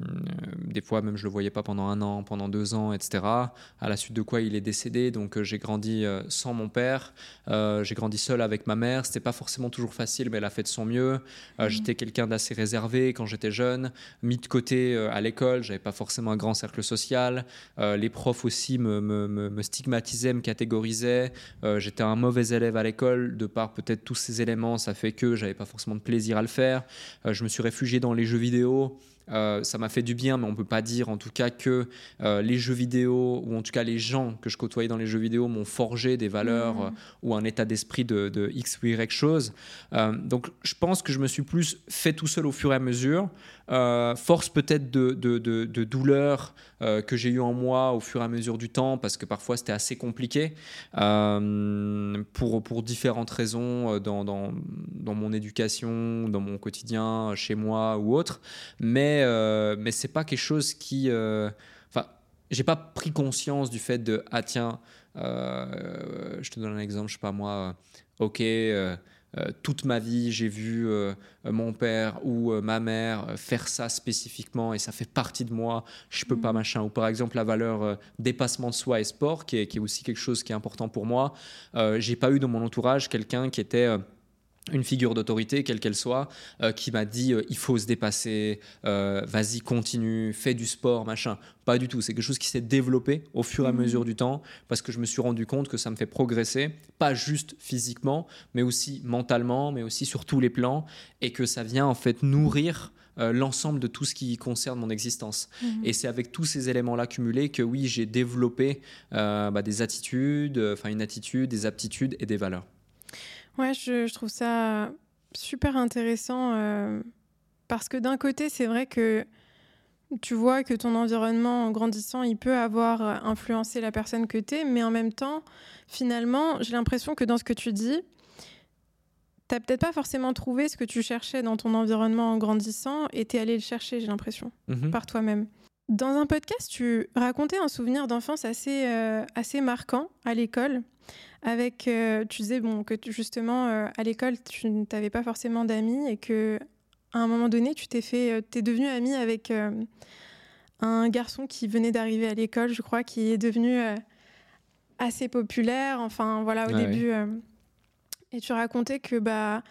des fois, même, je le voyais pas pendant un an, pendant deux ans, etc. À la suite de quoi il est décédé. Donc, euh, j'ai grandi euh, sans mon père. j'ai grandi seul avec ma mère. C'était pas forcément toujours facile, mais elle a fait de son mieux. Mhm. J'étais quelqu'un d'assez réservé quand j'étais jeune, mis de côté à l'école. J'avais pas forcément un grand cercle social. les profs aussi me, me, me stigmatisaient, me catégorisaient. j'étais un mauvais élève à l'école. De par peut-être tous ces éléments, ça fait que j'avais pas forcément de plaisir à le faire. je me suis réfugié dans les jeux vidéo. Euh, ça m'a fait du bien, mais on ne peut pas dire en tout cas que euh, les jeux vidéo, ou en tout cas les gens que je côtoyais dans les jeux vidéo, m'ont forgé des valeurs mmh. euh, ou un état d'esprit de, X ou Y chose. donc je pense que je me suis plus fait tout seul au fur et à mesure. Force peut-être de, de, douleur que j'ai eu en moi au fur et à mesure du temps, parce que parfois c'était assez compliqué pour, pour différentes raisons dans, mon éducation, dans mon quotidien, chez moi ou autre. Mais mais, euh, c'est pas quelque chose qui. Euh, enfin, j'ai pas pris conscience du fait de ah tiens, euh, je te donne un exemple, je sais pas moi, ok. Toute ma vie, j'ai vu mon père ou ma mère faire ça spécifiquement et ça fait partie de moi, je peux pas mmh. machin. Ou par exemple, la valeur dépassement de soi et sport, qui est, qui est, aussi quelque chose qui est important pour moi. j'ai pas eu dans mon entourage quelqu'un qui était une figure d'autorité, quelle qu'elle soit, euh, qui m'a dit euh, il faut se dépasser, euh, vas-y, continue, fais du sport, machin. Pas du tout. C'est quelque chose qui s'est développé au fur et à mmh. mesure du temps parce que je me suis rendu compte que ça me fait progresser, pas juste physiquement, mais aussi mentalement, mais aussi sur tous les plans et que ça vient en fait nourrir l'ensemble de tout ce qui concerne mon existence. Mmh. Et c'est avec tous ces éléments-là cumulés que oui, j'ai développé bah, des attitudes, enfin une attitude, des aptitudes et des valeurs. Ouais, je, trouve ça super intéressant euh, parce que d'un côté, c'est vrai que tu vois que ton environnement en grandissant, il peut avoir influencé la personne que tu es, mais en même temps, finalement, j'ai l'impression que dans ce que tu dis, tu n'as peut-être pas forcément trouvé ce que tu cherchais dans ton environnement en grandissant et tu es allé le chercher, j'ai l'impression, mhm. par toi-même. Dans un podcast, tu racontais un souvenir d'enfance assez, euh, assez marquant à l'école avec, euh, tu disais bon, que justement, euh, à l'école, tu n'avais pas forcément d'amis et que à un moment donné, tu t'es fait, euh, es devenu ami avec un garçon qui venait d'arriver à l'école, je crois, qui est devenu assez populaire. Enfin, voilà, au début. et tu racontais que bah,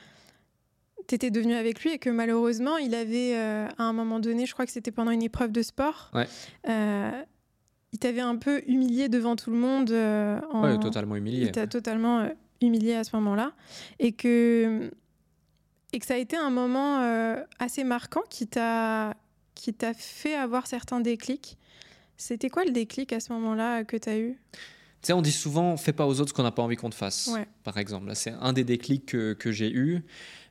tu étais devenu avec lui et que malheureusement, il avait, à un moment donné, je crois que c'était pendant une épreuve de sport, ouais il t'avait un peu humilié devant tout le monde. Euh, en... totalement humilié. Il t'a totalement euh, humilié à ce moment-là. Et que, et que ça a été un moment euh, assez marquant qui t'a fait avoir certains déclics. C'était quoi le déclic à ce moment-là que tu as eu? Tu sais, on dit souvent, fais pas aux autres ce qu'on n'a pas envie qu'on te fasse, par exemple. C'est un des déclics que, que j'ai eu.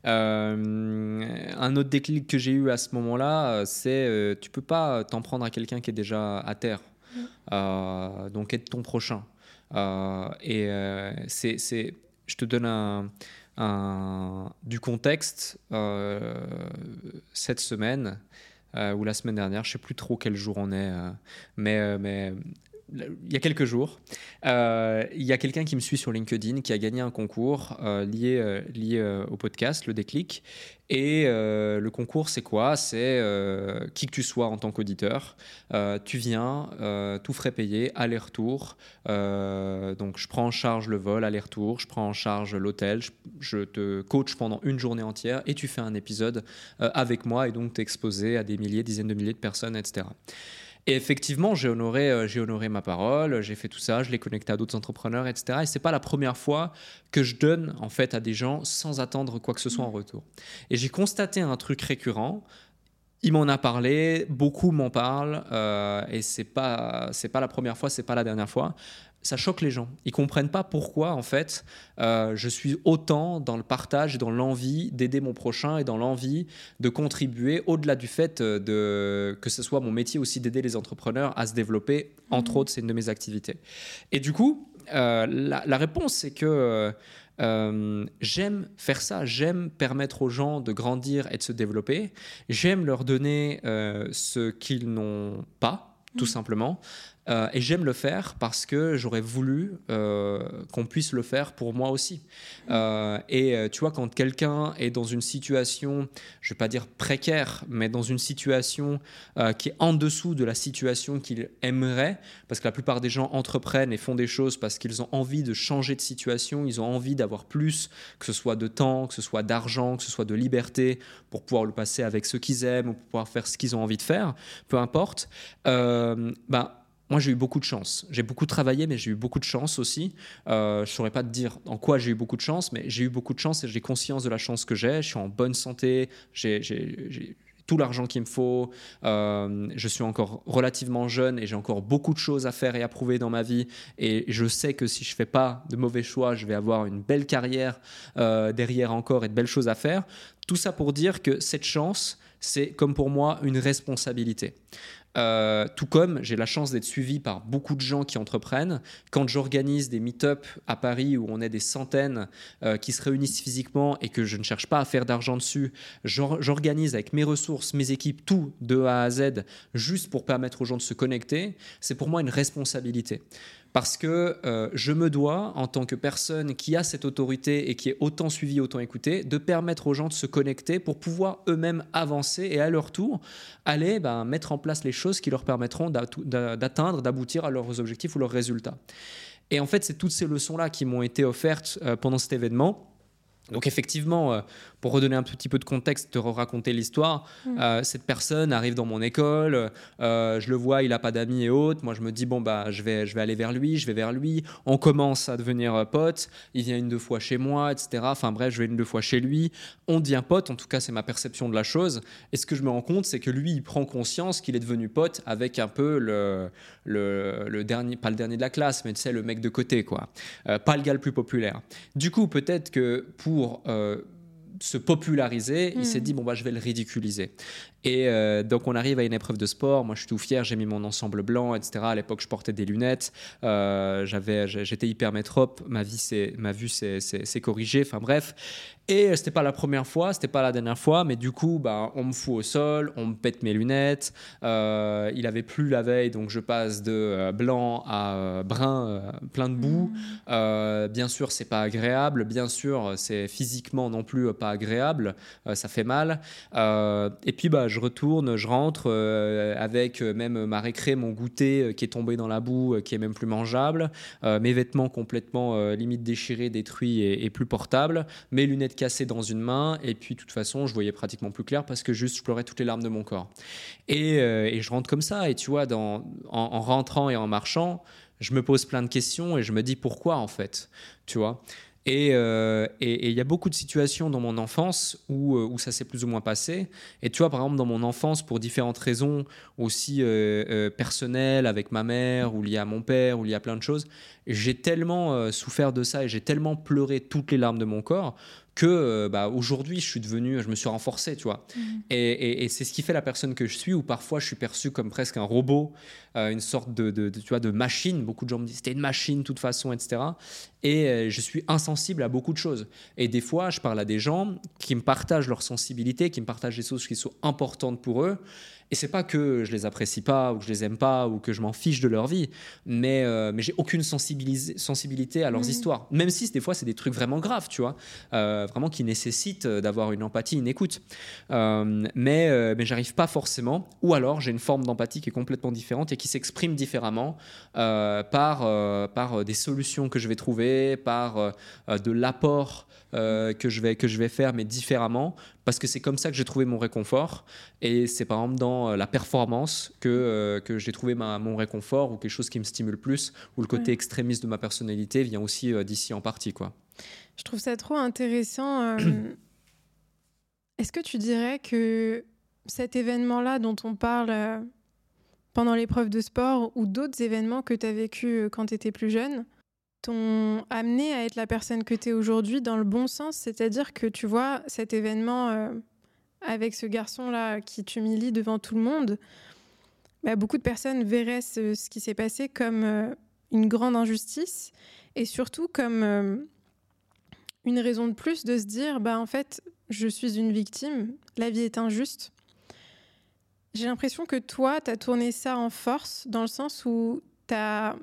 un autre déclic que j'ai eu à ce moment-là, c'est tu peux pas t'en prendre à quelqu'un qui est déjà à terre. Euh, donc être ton prochain. Euh, et euh, c'est, je te donne un, du contexte. cette semaine, ou la semaine dernière, je sais plus trop quel jour on est, mais, mais il y a quelques jours, euh, il y a quelqu'un qui me suit sur LinkedIn qui a gagné un concours euh, lié, euh, lié au podcast, le déclic. Et le concours, c'est quoi? C'est qui que tu sois en tant qu'auditeur, tu viens, tout frais payé, aller-retour. donc, je prends en charge le vol, aller-retour, je prends en charge l'hôtel, je, te coach pendant une journée entière et tu fais un épisode avec moi et donc t'es exposé à des milliers, dizaines de milliers de personnes, etc. Et effectivement, j'ai honoré, euh, honoré ma parole, j'ai fait tout ça, je l'ai connecté à d'autres entrepreneurs, etc. Et c'est pas la première fois que je donne en fait à des gens sans attendre quoi que ce soit en retour. Et j'ai constaté un truc récurrent. Il m'en a parlé, beaucoup m'en parlent, euh, et c'est pas c'est pas la première fois, c'est pas la dernière fois. Ça choque les gens. Ils comprennent pas pourquoi, en fait, euh, je suis autant dans le partage, dans l'envie d'aider mon prochain et dans l'envie de contribuer, au-delà du fait euh, de, que ce soit mon métier aussi d'aider les entrepreneurs à se développer. Entre mmh. autres, c'est une de mes activités. Et du coup, euh, la, réponse, c'est que j'aime faire ça, j'aime permettre aux gens de grandir et de se développer, j'aime leur donner ce qu'ils n'ont pas, tout mmh. simplement. Euh, et j'aime le faire parce que j'aurais voulu euh, qu'on puisse le faire pour moi aussi. Euh, et tu vois, quand quelqu'un est dans une situation, je ne vais pas dire précaire, mais dans une situation qui est en dessous de la situation qu'il aimerait, parce que la plupart des gens entreprennent et font des choses parce qu'ils ont envie de changer de situation, ils ont envie d'avoir plus, que ce soit de temps, que ce soit d'argent, que ce soit de liberté, pour pouvoir le passer avec ceux qu'ils aiment ou pour pouvoir faire ce qu'ils ont envie de faire, peu importe. ben, moi, j'ai eu beaucoup de chance. J'ai beaucoup travaillé, mais j'ai eu beaucoup de chance aussi. Euh, je ne saurais pas te dire en quoi j'ai eu beaucoup de chance, mais j'ai eu beaucoup de chance et j'ai conscience de la chance que j'ai. Je suis en bonne santé, j'ai tout l'argent qu'il me faut. Euh, je suis encore relativement jeune et j'ai encore beaucoup de choses à faire et à prouver dans ma vie. Et je sais que si je fais pas de mauvais choix, je vais avoir une belle carrière euh, derrière encore et de belles choses à faire. Tout ça pour dire que cette chance, c'est comme pour moi une responsabilité. Euh, tout comme j'ai la chance d'être suivi par beaucoup de gens qui entreprennent, quand j'organise des meet-up à Paris où on est des centaines euh, qui se réunissent physiquement et que je ne cherche pas à faire d'argent dessus, j'organise avec mes ressources, mes équipes, tout de A à Z, juste pour permettre aux gens de se connecter, c'est pour moi une responsabilité parce que euh, je me dois, en tant que personne qui a cette autorité et qui est autant suivie, autant écoutée, de permettre aux gens de se connecter pour pouvoir eux-mêmes avancer et à leur tour aller ben, mettre en place les choses qui leur permettront d'atteindre, d'aboutir à leurs objectifs ou leurs résultats. Et en fait, c'est toutes ces leçons-là qui m'ont été offertes euh, pendant cet événement. Donc effectivement, euh, pour redonner un petit peu de contexte, te raconter l'histoire, mm. euh, cette personne arrive dans mon école, euh, je le vois, il n'a pas d'amis et autres. Moi, je me dis, bon, bah, je vais, je vais aller vers lui, je vais vers lui. On commence à devenir euh, pote. Il vient une, deux fois chez moi, etc. Enfin, bref, je vais une, deux fois chez lui. On devient pote. En tout cas, c'est ma perception de la chose. Et ce que je me rends compte, c'est que lui, il prend conscience qu'il est devenu pote avec un peu le, le, le, dernier, pas le dernier de la classe, mais tu sais, le mec de côté, quoi. pas le gars le plus populaire. Du coup, peut-être que pour se populariser, il s'est hmm. dit bon bah je vais le ridiculiser. Et euh, donc on arrive à une épreuve de sport. Moi je suis tout fier, j'ai mis mon ensemble blanc, etc. À l'époque je portais des lunettes, euh, j'avais, j'étais hyper métrope, ma vie c'est, ma vue s'est corrigée. Enfin bref. Et c'était pas la première fois, c'était pas la dernière fois, mais du coup bah on me fout au sol, on me pète mes lunettes. Euh, il avait plu la veille, donc je passe de blanc à brun, plein de boue. Hmm. bien sûr c'est pas agréable, bien sûr c'est physiquement non plus pas agréable, ça fait mal. et puis bah je retourne, je rentre euh, avec euh, même ma récré, mon goûter euh, qui est tombé dans la boue, qui est même plus mangeable, mes vêtements complètement limite déchirés, détruits et, plus portables, mes lunettes cassées dans une main, et puis de toute façon, je voyais pratiquement plus clair parce que juste je pleurais toutes les larmes de mon corps. Et, je rentre comme ça, et tu vois, en, rentrant et en marchant, je me pose plein de questions et je me dis pourquoi en fait, tu vois. Euh, et il y a beaucoup de situations dans mon enfance où, euh, où ça s'est plus ou moins passé. Et tu vois, par exemple, dans mon enfance, pour différentes raisons aussi euh, personnelles, avec ma mère, ou liées à mon père, ou liées à plein de choses, j'ai tellement souffert de ça et j'ai tellement pleuré toutes les larmes de mon corps que euh, bah, aujourd'hui je suis devenu, je me suis renforcé, tu vois. Mhm. Et, c'est ce qui fait la personne que je suis, où parfois je suis perçu comme presque un robot, euh, une sorte de, tu vois, de machine. Beaucoup de gens me disent c'était une machine de toute façon, etc. Et euh, je suis insensible à beaucoup de choses. Et des fois, je parle à des gens qui me partagent leur sensibilité, qui me partagent des choses qui sont importantes pour eux. Et c'est pas que je les apprécie pas ou que je les aime pas ou que je m'en fiche de leur vie, mais, euh, mais j'ai aucune sensibilité à leurs mmh. histoires. Même si des fois c'est des trucs vraiment graves, tu vois, euh, vraiment qui nécessitent d'avoir une empathie, une écoute. Euh, mais mais j'arrive pas forcément. Ou alors j'ai une forme d'empathie qui est complètement différente et qui s'exprime différemment par par des solutions que je vais trouver, par de l'apport euh, que, je vais, que je vais faire, mais différemment, parce que c'est comme ça que j'ai trouvé mon réconfort. Et c'est par exemple dans euh, la performance que, euh, que j'ai trouvé ma, mon réconfort ou quelque chose qui me stimule plus, ou le côté extrémiste de ma personnalité vient aussi d'ici en partie. Quoi. Je trouve ça trop intéressant. Est-ce que tu dirais que cet événement-là dont on parle pendant l'épreuve de sport ou d'autres événements que tu as vécu quand tu étais plus jeune t'ont amené à être la personne que tu es aujourd'hui dans le bon sens? C'est-à-dire que tu vois cet événement avec ce garçon-là qui t'humilie devant tout le monde, bah, beaucoup de personnes verraient ce, qui s'est passé comme euh, une grande injustice et surtout comme euh, une raison de plus de se dire bah, en fait, je suis une victime, la vie est injuste. J'ai l'impression que toi, tu as tourné ça en force dans le sens où tu as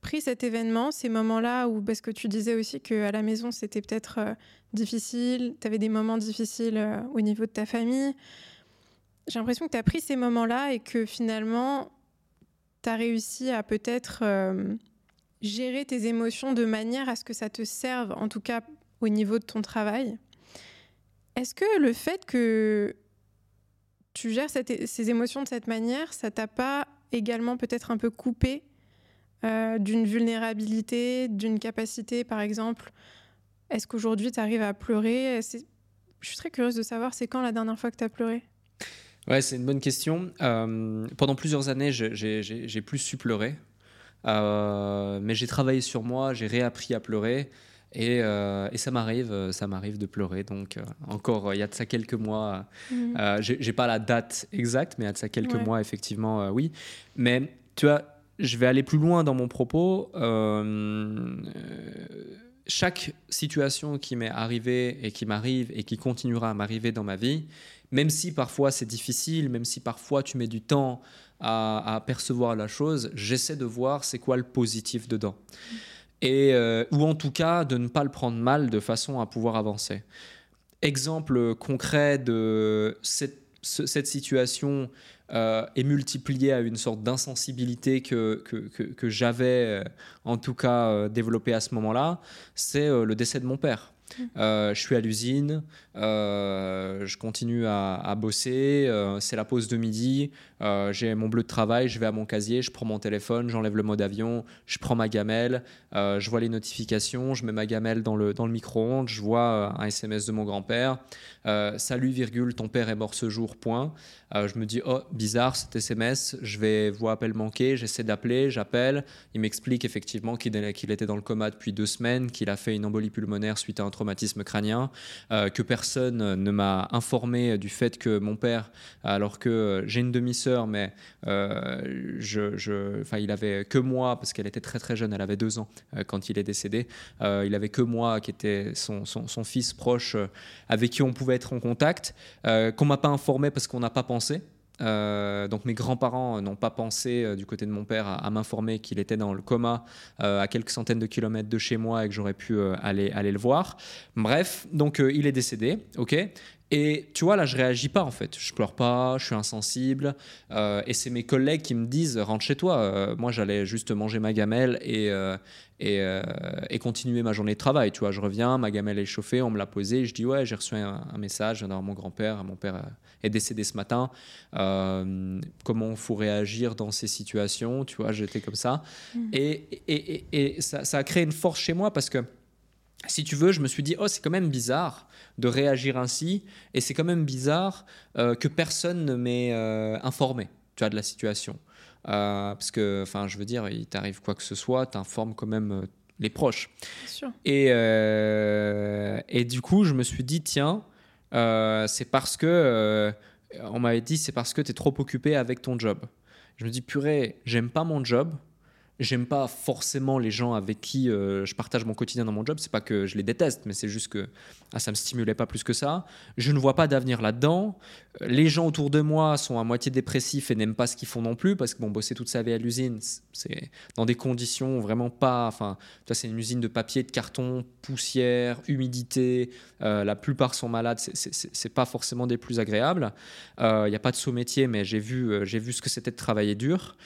pris cet événement, ces moments-là, où, parce que tu disais aussi qu'à la maison, c'était peut-être euh, difficile, tu avais des moments difficiles au niveau de ta famille, j'ai l'impression que tu as pris ces moments-là et que finalement, tu as réussi à peut-être euh, gérer tes émotions de manière à ce que ça te serve, en tout cas au niveau de ton travail. Est-ce que le fait que tu gères ces émotions de cette manière, ça t'a pas également peut-être un peu coupé euh, d'une vulnérabilité, d'une capacité, par exemple Est-ce qu'aujourd'hui, tu arrives à pleurer? Je suis très curieuse de savoir, c'est quand la dernière fois que tu as pleuré? Ouais, c'est une bonne question. Euh, pendant plusieurs années, j'ai plus su pleurer. Euh, mais j'ai travaillé sur moi, j'ai réappris à pleurer. Et, euh, et ça m'arrive, ça m'arrive de pleurer. Donc encore, il y a de ça quelques mois, mmh. j'ai pas la date exacte, mais il y a de ça quelques mois, effectivement, oui. Mais tu vois, je vais aller plus loin dans mon propos. chaque situation qui m'est arrivée et qui m'arrive et qui continuera à m'arriver dans ma vie, même si parfois c'est difficile, même si parfois tu mets du temps à, percevoir la chose, j'essaie de voir c'est quoi le positif dedans. Et, euh, ou en tout cas de ne pas le prendre mal de façon à pouvoir avancer. Exemple concret de cette, situation euh, est multiplié à une sorte d'insensibilité que, que, j'avais euh, en tout cas développée à ce moment-là, c'est le décès de mon père. Euh, je suis à l'usine, euh, je continue à, bosser, euh, c'est la pause de midi, j'ai mon bleu de travail, je vais à mon casier, je prends mon téléphone, j'enlève le mode avion, je prends ma gamelle, je vois les notifications, je mets ma gamelle dans le, micro-ondes, je vois un SMS de mon grand-père, salut virgule, ton père est mort ce jour, point. je me dis, oh, bizarre cet SMS, je vais voir appel manqué, j'essaie d'appeler, j'appelle, il m'explique effectivement qu'il était dans le coma depuis deux semaines, qu'il a fait une embolie pulmonaire suite à un traumatisme crânien, euh, que personne ne m'a informé du fait que mon père, alors que j'ai une demi-sœur, mais euh, je, il avait que moi, parce qu'elle était très très jeune, elle avait deux ans euh, quand il est décédé, il avait que moi qui était son, son, fils proche avec qui on pouvait être en contact, qu'on m'a pas informé parce qu'on n'a pas pensé. Euh, donc mes grands-parents n'ont pas pensé euh, du côté de mon père à, m'informer qu'il était dans le coma euh, à quelques centaines de kilomètres de chez moi et que j'aurais pu aller, aller le voir. Bref, donc il est décédé, ok? Et tu vois, là, je réagis pas en fait. Je pleure pas, je suis insensible. et c'est mes collègues qui me disent rentre chez toi. moi, j'allais juste manger ma gamelle et, et, continuer ma journée de travail. Tu vois, je reviens, ma gamelle est chauffée, on me l'a posée. Je dis ouais, j'ai reçu un, message d'un mon grand-père. Mon père est décédé ce matin. Euh, comment il faut réagir dans ces situations Tu vois, j'étais comme ça. Mm. Et, et, et, ça, ça, a créé une force chez moi parce que, si tu veux, je me suis dit, oh, c'est quand même bizarre de réagir ainsi. Et c'est quand même bizarre euh, que personne ne m'ait euh, informé tu vois, de la situation. parce que, enfin, je veux dire, il t'arrive quoi que ce soit, tu informes quand même les proches. Et, et du coup, je me suis dit, tiens, euh, c'est parce que, euh, on m'avait dit, c'est parce que tu es trop occupé avec ton job. Je me dis, purée, j'aime pas mon job, j'aime pas forcément les gens avec qui euh, je partage mon quotidien dans mon job. C'est pas que je les déteste, mais c'est juste que ah, ça me stimulait pas plus que ça. Je ne vois pas d'avenir là-dedans. Euh, les gens autour de moi sont à moitié dépressifs et n'aiment pas ce qu'ils font non plus parce que bon, bosser toute sa vie à l'usine, c'est dans des conditions vraiment pas. Enfin, c'est une usine de papier, de carton, poussière, humidité. Euh, la plupart sont malades. C'est pas forcément des plus agréables. Il n'y a pas de saut métier, mais j'ai vu, j'ai vu ce que c'était de travailler dur.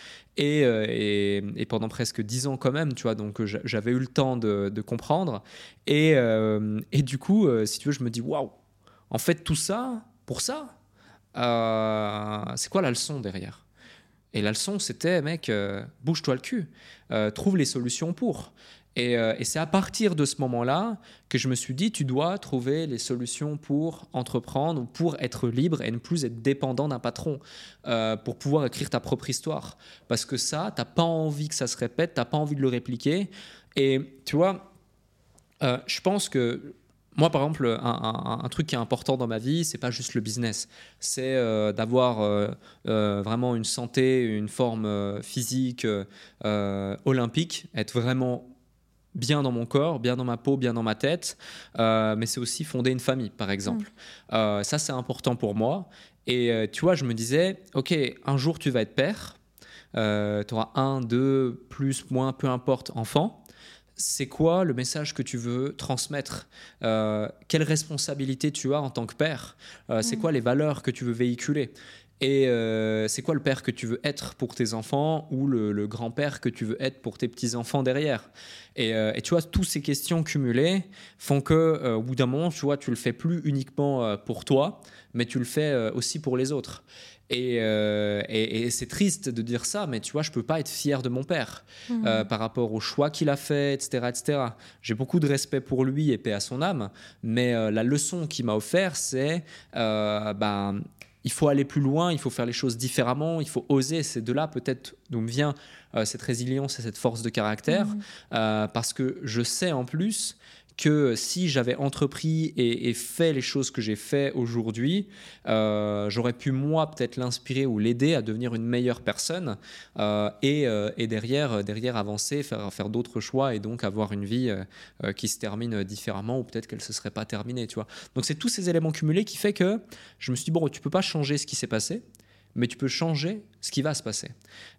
Euh, et, pendant presque dix ans quand même, tu vois, donc j'avais eu le temps de, comprendre. Et, euh, et, du coup, euh, si tu veux, je me dis, waouh, en fait, tout ça, pour ça, c'est quoi la leçon derrière? Et la leçon, c'était, mec, bouge-toi le cul, trouve les solutions pour. Et, euh, et c'est à partir de ce moment-là que je me suis dit, tu dois trouver les solutions pour entreprendre, pour être libre et ne plus être dépendant d'un patron, euh, pour pouvoir écrire ta propre histoire. Parce que ça, tu n'as pas envie que ça se répète, tu n'as pas envie de le répliquer. Et tu vois, euh, je pense que moi, par exemple, un, truc qui est important dans ma vie, c'est pas juste le business, c'est d'avoir vraiment une santé, une forme physique olympique, être vraiment bien dans mon corps, bien dans ma peau, bien dans ma tête, mais c'est aussi fonder une famille, par exemple. Mm. ça, c'est important pour moi. Et tu vois, je me disais, ok, un jour tu vas être père, tu auras un, deux, plus, moins, peu importe, enfant c'est quoi le message que tu veux transmettre? Euh, Quelle responsabilité tu as en tant que père? Euh, C'est mm. quoi les valeurs que tu veux véhiculer? Et euh, c'est quoi le père que tu veux être pour tes enfants ou le, grand-père que tu veux être pour tes petits-enfants derrière? Et, tu vois, toutes ces questions cumulées font que, au bout d'un moment, tu vois, tu le fais plus uniquement pour toi, mais tu le fais aussi pour les autres. Euh, et, c'est triste de dire ça, mais tu vois, je peux pas être fier de mon père euh, par rapport au choix qu'il a fait, etc., etc. J'ai beaucoup de respect pour lui et paix à son âme, mais euh, la leçon qu'il m'a offert, c'est ben il faut aller plus loin, il faut faire les choses différemment, il faut oser. C'est de là peut-être d'où me vient cette résilience et cette force de caractère, mhm. parce que je sais en plus que si j'avais entrepris et, fait les choses que j'ai fait aujourd'hui, euh, j'aurais pu moi peut-être l'inspirer ou l'aider à devenir une meilleure personne euh, et, euh, et, derrière, derrière avancer, faire, faire d'autres choix et donc avoir une vie qui se termine différemment ou peut-être qu'elle ne se serait pas terminée. Tu vois. Donc c'est tous ces éléments cumulés qui fait que je me suis dit, bon, tu peux pas changer ce qui s'est passé, mais tu peux changer ce qui va se passer.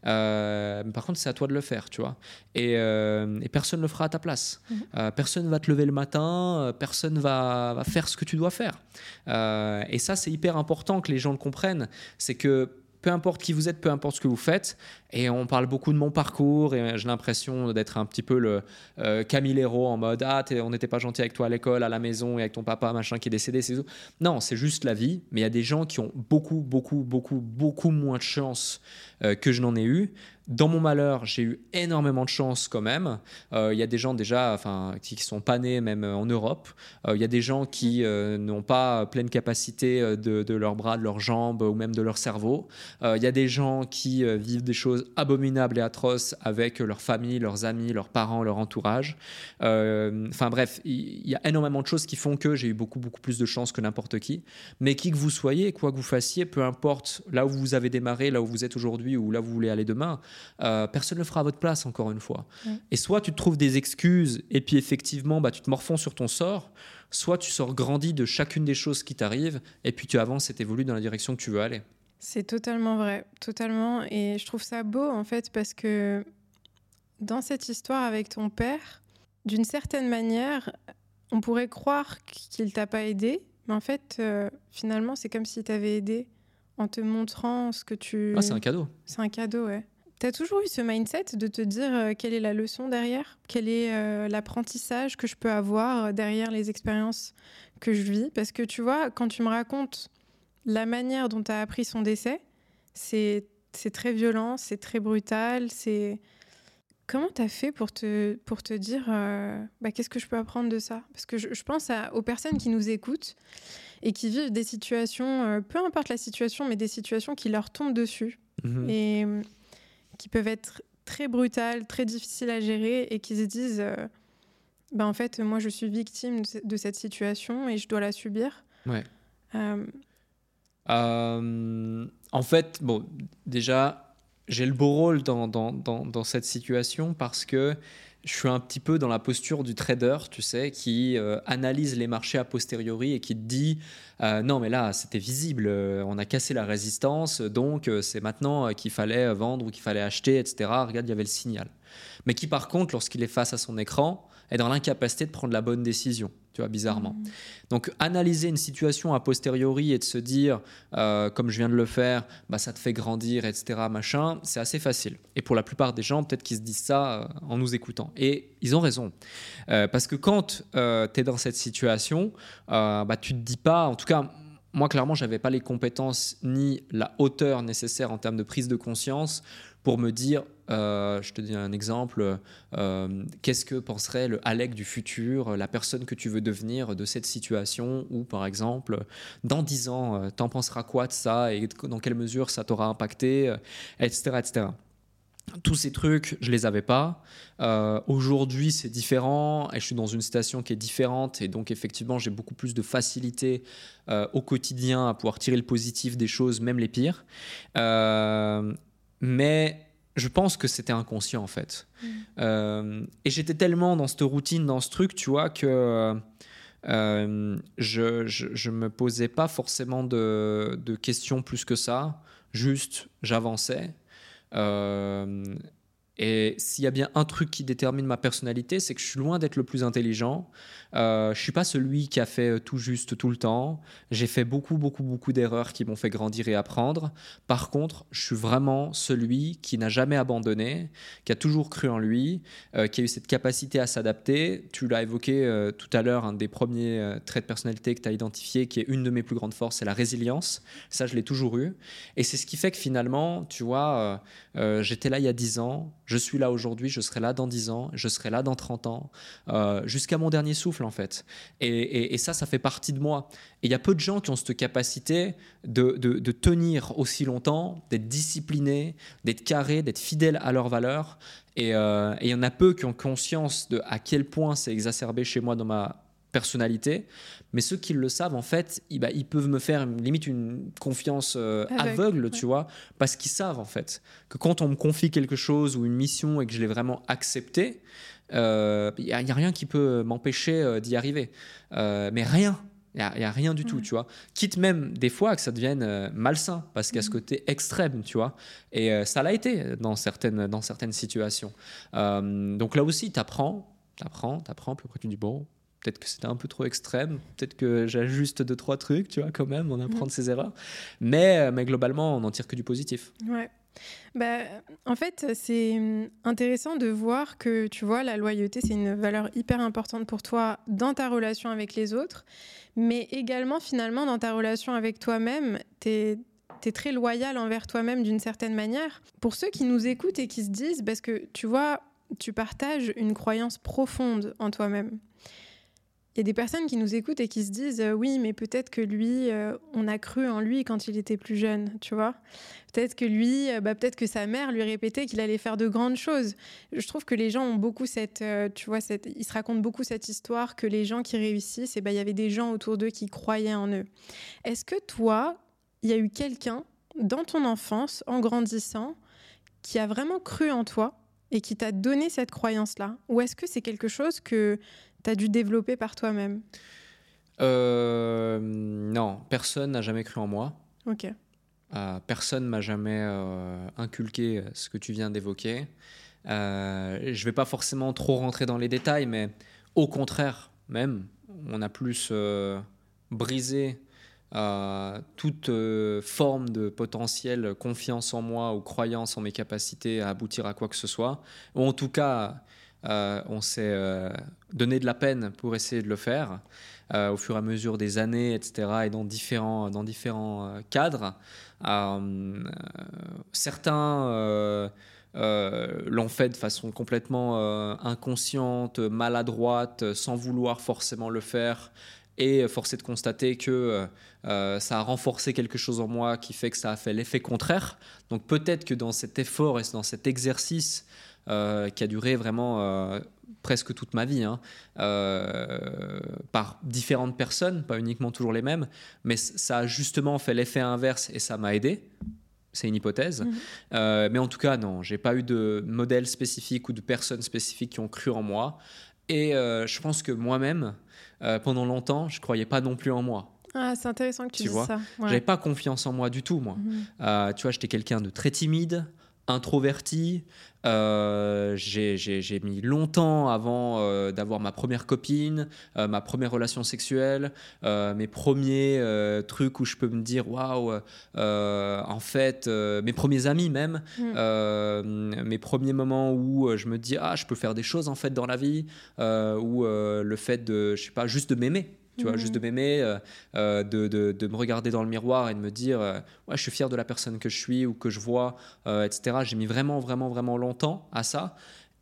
Euh, par contre, c'est à toi de le faire, tu vois. Et, euh, personne ne le fera à ta place. Mhm. Euh, personne va te lever le matin, personne va, va, faire ce que tu dois faire. et ça, c'est hyper important que les gens le comprennent. C'est que peu importe qui vous êtes, peu importe ce que vous faites. Et on parle beaucoup de mon parcours et j'ai l'impression d'être un petit peu le euh, Camilero en mode Ah, on n'était pas gentil avec toi à l'école, à la maison et avec ton papa, machin, qui est décédé. C'est non, c'est juste la vie. Mais il y a des gens qui ont beaucoup, beaucoup, beaucoup, beaucoup moins de chance euh, que je n'en ai eu. Dans mon malheur, j'ai eu énormément de chance quand même. Euh, il y a des gens déjà enfin, qui, sont pas nés même en Europe. Il y a des gens qui n'ont pas pleine capacité de, leurs bras, de leurs jambes ou même de leur cerveau. Il y a des gens qui vivent des choses abominables et atroces avec leur famille, leurs amis, leurs parents, leur entourage. Euh, enfin bref, il y, a énormément de choses qui font que j'ai eu beaucoup, beaucoup plus de chance que n'importe qui. Mais qui que vous soyez, quoi que vous fassiez, peu importe là où vous avez démarré, là où vous êtes aujourd'hui ou là où vous voulez aller demain, euh, personne ne le fera à votre place, encore une fois. Et soit tu te trouves des excuses et puis effectivement, bah, tu te morfonds sur ton sort, soit tu sors grandi de chacune des choses qui t'arrivent et puis tu avances et t'évolues dans la direction que tu veux aller. C'est totalement vrai, totalement. Et je trouve ça beau en fait parce que dans cette histoire avec ton père, d'une certaine manière, on pourrait croire qu'il t'a pas aidé, mais en fait, euh, finalement, c'est comme s'il t'avait aidé en te montrant ce que tu. Ah, c'est un cadeau. C'est un cadeau, ouais. Tu as toujours eu ce mindset de te dire euh, quelle est la leçon derrière, quel est euh, l'apprentissage que je peux avoir derrière les expériences que je vis? Parce que tu vois, quand tu me racontes la manière dont tu as appris son décès, c'est très violent, c'est très brutal. C'est Comment tu as fait pour te, pour te dire euh, bah, qu'est-ce que je peux apprendre de ça? Parce que je, pense aux personnes qui nous écoutent et qui vivent des situations, euh, peu importe la situation, mais des situations qui leur tombent dessus mhm. et euh, qui peuvent être très brutales, très difficiles à gérer et qui se disent bah, en fait, moi je suis victime de cette situation et je dois la subir. Ouais. Euh, en fait, bon, déjà, j'ai le beau rôle dans, dans, dans, cette situation parce que je suis un petit peu dans la posture du trader, tu sais, qui euh, analyse les marchés a posteriori et qui te dit euh, non, mais là, c'était visible, on a cassé la résistance, donc c'est maintenant qu'il fallait vendre ou qu'il fallait acheter, etc. Regarde, il y avait le signal. Mais qui, par contre, lorsqu'il est face à son écran, est dans l'incapacité de prendre la bonne décision tu vois, bizarrement. Mmh. Donc, analyser une situation a posteriori et de se dire, euh, comme je viens de le faire, bah, ça te fait grandir, etc., machin, c'est assez facile. Et pour la plupart des gens, peut-être qu'ils se disent ça euh, en nous écoutant. Et ils ont raison. Euh, parce que quand tu es dans cette situation, bah, tu te dis pas, en tout cas, moi, clairement, j'avais pas les compétences ni la hauteur nécessaire en termes de prise de conscience pour me dire je te dis un exemple, qu'est-ce que penserait le Alec du futur, la personne que tu veux devenir de cette situation, ou par exemple, dans 10 ans, t'en penseras quoi de ça et dans quelle mesure ça t'aura impacté, etc., etc tous ces trucs, je les avais pas. Euh, aujourd'hui, c'est différent et je suis dans une situation qui est différente et donc effectivement, j'ai beaucoup plus de facilité euh, au quotidien à pouvoir tirer le positif des choses, même les pires. Euh, mais je pense que c'était inconscient en fait. Mmh. et j'étais tellement dans cette routine, dans ce truc, tu vois, que je, je, me posais pas forcément de, de questions plus que ça. Juste, j'avançais euh, et s'il y a bien un truc qui détermine ma personnalité, c'est que je suis loin d'être le plus intelligent. Euh, je suis pas celui qui a fait euh, tout juste tout le temps. J'ai fait beaucoup, beaucoup, beaucoup d'erreurs qui m'ont fait grandir et apprendre. Par contre, je suis vraiment celui qui n'a jamais abandonné, qui a toujours cru en lui, euh, qui a eu cette capacité à s'adapter. Tu l'as évoqué euh, tout à l'heure, un des premiers traits de personnalité que tu as identifié, qui est une de mes plus grandes forces, c'est la résilience. Ça, je l'ai toujours eu. Et c'est ce qui fait que finalement, tu vois, j'étais là il y a 10 ans, je suis là aujourd'hui, je serai là dans 10 ans, je serai là dans 30 ans, jusqu'à mon dernier souffle en fait. Et, ça, ça fait partie de moi. Et il y a peu de gens qui ont cette capacité de, tenir aussi longtemps, d'être disciplinés, d'être carrés, d'être fidèles à leurs valeurs. Euh, et il y en a peu qui ont conscience de à quel point c'est exacerbé chez moi dans ma personnalité. Mais ceux qui le savent, en fait, ils, bah, ils peuvent me faire limite une confiance euh, aveugle, tu vois, parce qu'ils savent, en fait, que quand on me confie quelque chose ou une mission et que je l'ai vraiment accepté, il euh, n'y a, rien qui peut m'empêcher euh, d'y arriver. Mais rien. Il n'y a, rien du tout, tu vois. Quitte même des fois que ça devienne malsain, parce qu'il y a ce mm. côté extrême, tu vois. Et ça l'a été dans certaines, dans certaines situations. donc là aussi, tu apprends, tu apprends, tu apprends, puis après tu dis, bon, peut-être que c'était un peu trop extrême, peut-être que j'ajuste deux, trois trucs, tu vois, quand même, on apprend mm. de ses erreurs. Mais, mais globalement, on n'en tire que du positif. Ouais. Bah, en fait, c'est intéressant de voir que, tu vois, la loyauté, c'est une valeur hyper importante pour toi dans ta relation avec les autres, mais également, finalement, dans ta relation avec toi-même, tu es, très loyal envers toi-même d'une certaine manière. Pour ceux qui nous écoutent et qui se disent, parce que, tu vois, tu partages une croyance profonde en toi-même il y a des personnes qui nous écoutent et qui se disent euh, oui, mais peut-être que lui, euh, on a cru en lui quand il était plus jeune, tu vois. Peut-être que lui, euh, bah, peut-être que sa mère lui répétait qu'il allait faire de grandes choses. Je trouve que les gens ont beaucoup cette, tu vois, cette, ils se racontent beaucoup cette histoire que les gens qui réussissent, et eh ben, il y avait des gens autour d'eux qui croyaient en eux. Est-ce que toi, il y a eu quelqu'un dans ton enfance, en grandissant, qui a vraiment cru en toi et qui t'a donné cette croyance-là? Ou est-ce que c'est quelque chose que tu as dû développer par toi-même euh, Non, personne n'a jamais cru en moi. Ok. Euh, personne m'a jamais euh, inculqué ce que tu viens d'évoquer. je ne vais pas forcément trop rentrer dans les détails, mais au contraire, même, on a plus brisé toute forme de potentielle confiance en moi ou croyance en mes capacités à aboutir à quoi que ce soit, ou en tout cas euh, on s'est euh, donné de la peine pour essayer de le faire euh, au fur et à mesure des années, etc., et dans différents, dans différents cadres. certains l'ont fait de façon complètement inconsciente, maladroite, sans vouloir forcément le faire. Et force est de constater que ça a renforcé quelque chose en moi qui fait que ça a fait l'effet contraire. Donc peut-être que dans cet effort et dans cet exercice, euh, qui a duré vraiment euh, presque toute ma vie, hein, euh, par différentes personnes, pas uniquement toujours les mêmes, mais ça a justement fait l'effet inverse et ça m'a aidé. C'est une hypothèse. Mhm. mais en tout cas, non, j'ai pas eu de modèle spécifique ou de personnes spécifiques qui ont cru en moi. Et je pense que moi-même, pendant longtemps, je croyais pas non plus en moi. Ah, c'est intéressant que tu, tu dises ça. Ouais. J'avais pas confiance en moi du tout, moi. Mhm. tu vois, j'étais quelqu'un de très timide, introverti. Euh, j'ai mis longtemps avant euh, d'avoir ma première copine, euh, ma première relation sexuelle, mes premiers trucs où je peux me dire waouh, en fait, mes premiers amis même, mm. mes premiers moments où je me dis ah, je peux faire des choses en fait dans la vie, ou le fait de, je sais pas, juste de m'aimer tu vois, juste de m'aimer, de, de, de, me regarder dans le miroir et de me dire, ouais, je suis fier de la personne que je suis ou que je vois, etc. J'ai mis vraiment, vraiment, vraiment longtemps à ça.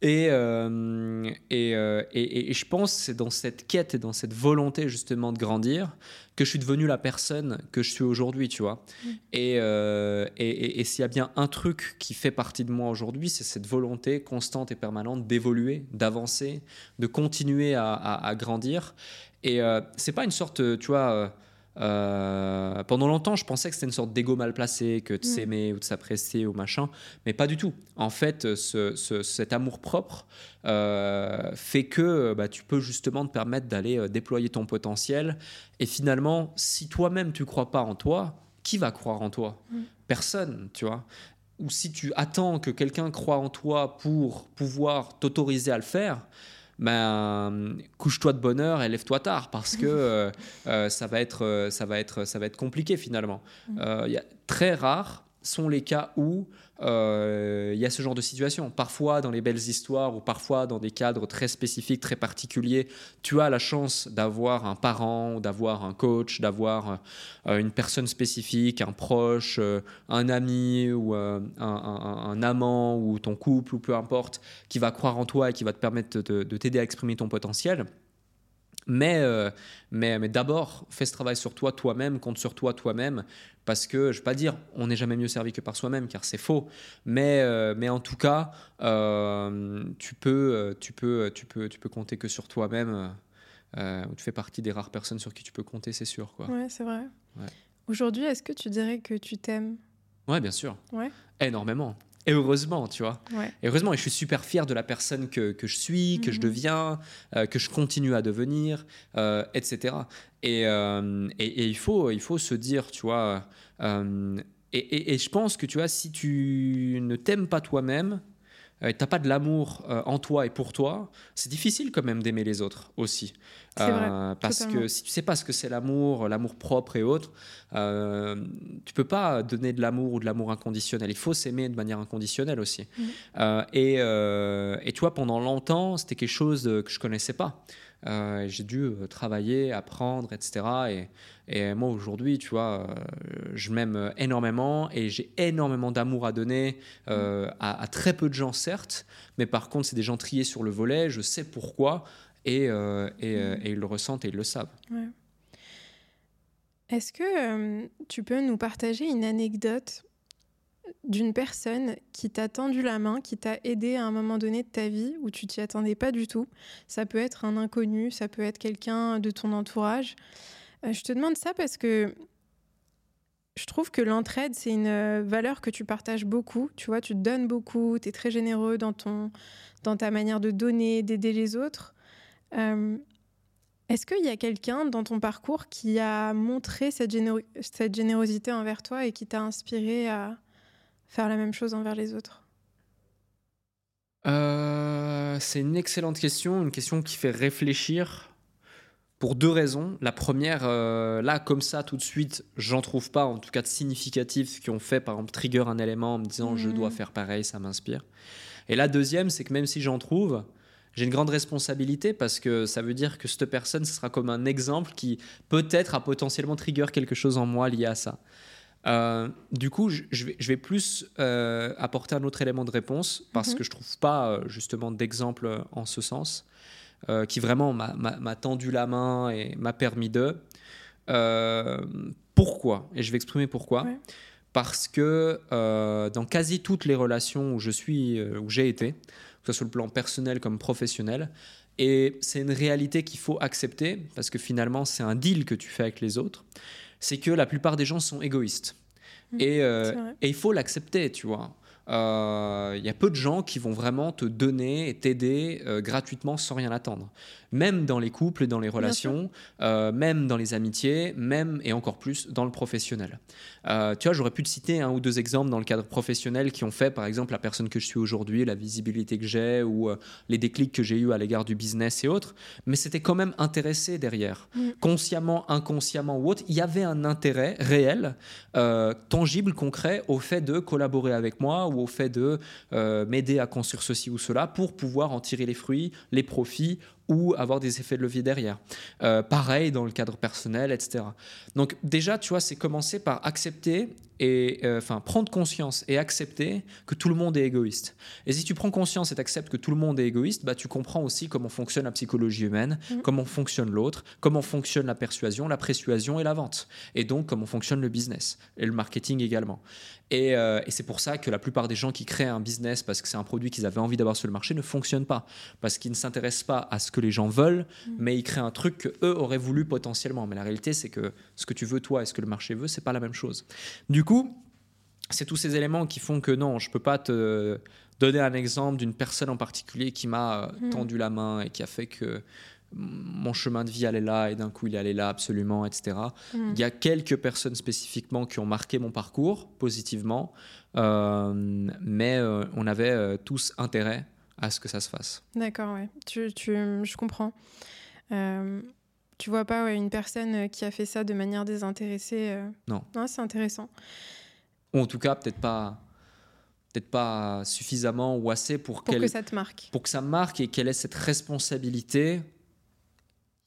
Euh, euh, et, et, et, je pense que c'est dans cette quête et dans cette volonté justement de grandir que je suis devenu la personne que je suis aujourd'hui, tu vois. Mm. Euh, et, et s'il y a bien un truc qui fait partie de moi aujourd'hui, c'est cette volonté constante et permanente d'évoluer, d'avancer, de continuer à, à, grandir. Et c'est pas une sorte, tu vois euh, pendant longtemps, je pensais que c'était une sorte d'ego mal placé, que de mm. s'aimer ou de s'apprécier ou machin, mais pas du tout. En fait, ce, cet amour propre euh, fait que bah, tu peux justement te permettre d'aller euh, déployer ton potentiel. Et finalement, si toi-même tu crois pas en toi, qui va croire en toi? Mm. Personne, tu vois. Ou si tu attends que quelqu'un croit en toi pour pouvoir t'autoriser à le faire, ben, couche-toi de bonne heure et lève-toi tard parce que euh, euh, ça, va être, ça, va être, ça va être compliqué finalement. Mm. Euh, il y a très rare sont les cas où euh, il y a ce genre de situation. Parfois, dans les belles histoires ou parfois dans des cadres très spécifiques, très particuliers, tu as la chance d'avoir un parent, d'avoir un coach, d'avoir euh, une personne spécifique, un proche, euh, un ami ou un, un, amant ou ton couple ou peu importe, qui va croire en toi et qui va te permettre de t'aider à exprimer ton potentiel. Mais, mais, mais d'abord, fais ce travail sur toi toi-même, compte sur toi toi-même, parce que je ne vais pas dire on n'est jamais mieux servi que par soi-même, car c'est faux. Mais, euh, mais en tout cas, euh, tu, peux, euh, tu, peux, tu, peux, tu peux compter que sur toi-même. tu fais partie des rares personnes sur qui tu peux compter, c'est sûr. Quoi. Ouais, c'est vrai. Aujourd'hui, est-ce que tu dirais que tu t'aimes? Ouais, bien sûr. Ouais. Énormément. Et heureusement, tu vois. Et heureusement, et je suis super fier de la personne que, que je suis, que je mhm. deviens, que je continue à devenir, etc. Euh, et, et, il, faut, il faut se dire, tu vois, euh, et, et, je pense que, tu vois, si tu ne t'aimes pas toi-même, euh, tu n'as pas de l'amour en toi et pour toi, c'est difficile quand même d'aimer les autres aussi. Vrai, parce que si tu sais pas ce que c'est l'amour, l'amour propre et autres, euh, tu peux pas donner de l'amour ou de l'amour inconditionnel. Il faut s'aimer de manière inconditionnelle aussi. Mhm. et, et tu vois, pendant longtemps, c'était quelque chose que je connaissais pas. Euh, j'ai dû euh, travailler, apprendre, etc. Et, et moi aujourd'hui, tu vois, euh, je m'aime énormément et j'ai énormément d'amour à donner à, très peu de gens, certes, mais par contre, c'est des gens triés sur le volet, je sais pourquoi et, et, mm. et ils le ressentent et ils le savent. Est-ce que tu peux nous partager une anecdote d'une personne qui t'a tendu la main, qui t'a aidé à un moment donné de ta vie où tu t'y attendais pas du tout. Ça peut être un inconnu, ça peut être quelqu'un de ton entourage. Euh, je te demande ça parce que je trouve que l'entraide, c'est une euh, valeur que tu partages beaucoup. Tu vois, tu te donnes beaucoup, tu es très généreux dans, ton, dans ta manière de donner, d'aider les autres. Euh, est-ce qu'il y a quelqu'un dans ton parcours qui a montré cette, cette générosité envers toi et qui t'a inspiré à, faire la même chose envers les autres euh, C'est une excellente question, une question qui fait réfléchir pour deux raisons. La première, euh, là, comme ça, tout de suite, j'en trouve pas, en tout cas de significatifs, qui ont fait, par exemple, trigger un élément en me disant je dois mhm. faire pareil, ça m'inspire. Et la deuxième, c'est que même si j'en trouve, j'ai une grande responsabilité parce que ça veut dire que cette personne, ce sera comme un exemple qui peut-être a potentiellement trigger quelque chose en moi lié à ça. Euh, du coup, je, vais, plus euh, apporter un autre élément de réponse parce mhm. que je trouve pas euh, justement d'exemple en ce sens qui vraiment m'a tendu la main et m'a permis de. pourquoi Et je vais exprimer pourquoi. Parce que dans quasi toutes les relations où je suis, où j'ai été, que ce soit sur le plan personnel comme professionnel, et c'est une réalité qu'il faut accepter parce que finalement c'est un deal que tu fais avec les autres c'est que la plupart des gens sont égoïstes. Mmh, euh, et, il faut l'accepter, tu vois. Il euh, y a peu de gens qui vont vraiment te donner et t'aider euh, gratuitement sans rien attendre même dans les couples, dans les relations, euh, même dans les amitiés, même et encore plus dans le professionnel. Euh, tu vois, j'aurais pu te citer un ou deux exemples dans le cadre professionnel qui ont fait, par exemple, la personne que je suis aujourd'hui, la visibilité que j'ai ou euh, les déclics que j'ai eu à l'égard du business et autres, mais c'était quand même intéressé derrière. Mm. Consciemment, inconsciemment ou autre, il y avait un intérêt réel, tangible, concret au fait de collaborer avec moi ou au fait de m'aider à construire ceci ou cela pour pouvoir en tirer les fruits, les profits ou avoir des effets de levier derrière. Euh, pareil dans le cadre personnel, etc. Donc déjà, tu vois, c'est commencer par accepter et euh, enfin prendre conscience et accepter que tout le monde est égoïste. Et si tu prends conscience et acceptes que tout le monde est égoïste, bah, tu comprends aussi comment fonctionne la psychologie humaine, mm. comment fonctionne l'autre, comment fonctionne la persuasion, la persuasion et la vente. Et donc comment fonctionne le business et le marketing également. Et, euh, et c'est pour ça que la plupart des gens qui créent un business parce que c'est un produit qu'ils avaient envie d'avoir sur le marché ne fonctionnent pas. Parce qu'ils ne s'intéressent pas à ce que les gens veulent, mm. mais ils créent un truc qu'eux auraient voulu potentiellement. Mais la réalité, c'est que ce que tu veux toi et ce que le marché veut, c'est pas la même chose. Du coup, c'est tous ces éléments qui font que non, je peux pas te donner un exemple d'une personne en particulier qui m'a euh, mm. tendu la main et qui a fait que mon chemin de vie allait là et d'un coup il allait là absolument, etc. Mm. Il y a quelques personnes spécifiquement qui ont marqué mon parcours positivement, euh, mais euh, on avait tous intérêt à ce que ça se fasse. D'accord, ouais. Tu, tu, je comprends. Tu vois pas une personne qui a fait ça de manière désintéressée Non. Non, c'est intéressant. Ou en tout cas, peut-être pas, peut-être pas suffisamment ou assez pour, pour que ça te marque. Pour que ça marque et qu'elle ait cette responsabilité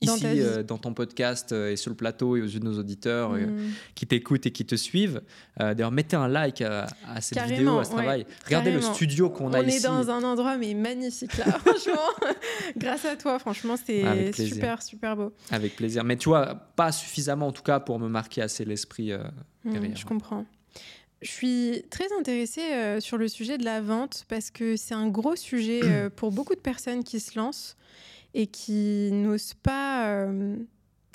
ici euh, dans ton podcast euh, et sur le plateau et aux yeux de nos auditeurs euh, mm. qui t'écoutent et qui te suivent. D'ailleurs, mettez un like à, cette vidéo, à ce travail. Regardez le studio qu'on a ici. On est dans un endroit mais magnifique là, franchement. Grâce à toi, franchement, c'est super, super beau. Avec plaisir. Mais tu vois, pas suffisamment en tout cas pour me marquer assez l'esprit mm, derrière. Je comprends. Je suis très intéressée euh, sur le sujet de la vente parce que c'est un gros sujet euh, pour beaucoup de personnes qui se lancent et qui n'osent pas, euh,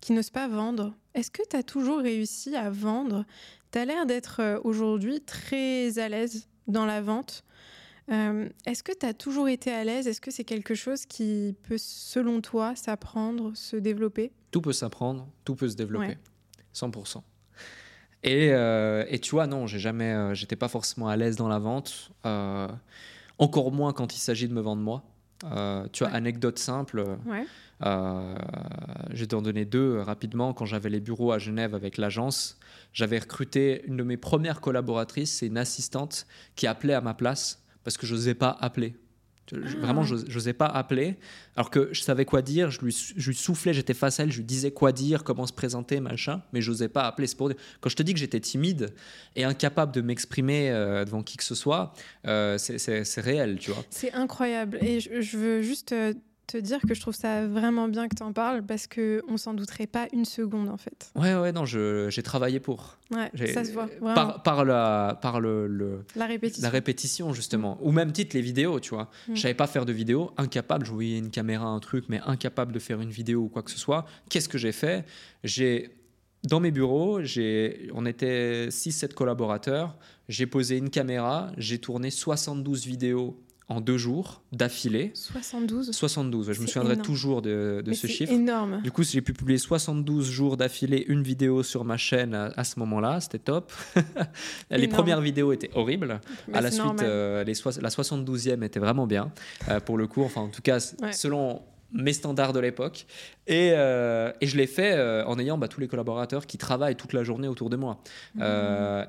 qui n'osent pas vendre. Est-ce que tu as toujours réussi à vendre? Tu as l'air d'être aujourd'hui très à l'aise dans la vente. Est-ce que tu as toujours été à l'aise? Est-ce que c'est quelque chose qui peut, selon toi, s'apprendre, se développer? Tout peut s'apprendre, tout peut se développer. 100%. Euh, et, tu vois, non, j'ai jamais, euh, j'étais pas forcément à l'aise dans la vente, euh, encore moins quand il s'agit de me vendre moi. Tu vois, anecdote simple. je vais t'en donner deux rapidement. Quand j'avais les bureaux à Genève avec l'agence, j'avais recruté une de mes premières collaboratrices, c'est une assistante qui appelait à ma place parce que je n'osais pas appeler. Vraiment, je n'osais pas appeler. Alors que je savais quoi dire, je lui, je lui soufflais, j'étais face à elle, je lui disais quoi dire, comment se présenter, machin, mais je n'osais pas appeler. Pour... Quand je te dis que j'étais timide et incapable de m'exprimer euh, devant qui que ce soit, euh, c'est réel, tu vois. C'est incroyable. Et je, je veux juste euh, te dire que je trouve ça vraiment bien que tu en parles parce qu'on s'en douterait pas une seconde en fait. Ouais, ouais, non, j'ai travaillé pour. Ouais, ça se voit. Par, par, la, par le, la, répétition. la répétition, justement. Ou même titre, les vidéos, tu vois. Mm. Je savais pas faire de vidéo, incapable, je voyais une caméra, un truc, mais incapable de faire une vidéo ou quoi que ce soit. Qu'est-ce que j'ai fait? J'ai. Dans mes bureaux, on était 6-7 collaborateurs. J'ai posé une caméra, j'ai tourné 72 vidéos en deux jours d'affilée. 72 72, je me souviendrai toujours de, ce chiffre. énorme. Du coup, j'ai pu publier 72 jours d'affilée une vidéo sur ma chaîne à, ce moment-là, c'était top. les premières vidéos étaient horribles. à la suite, euh, les la 72e était vraiment bien, euh, pour le coup, enfin en tout cas, selon mes standards de l'époque. Et, euh, et, je l'ai fait en ayant bah, tous les collaborateurs qui travaillent toute la journée autour de moi. Mmh.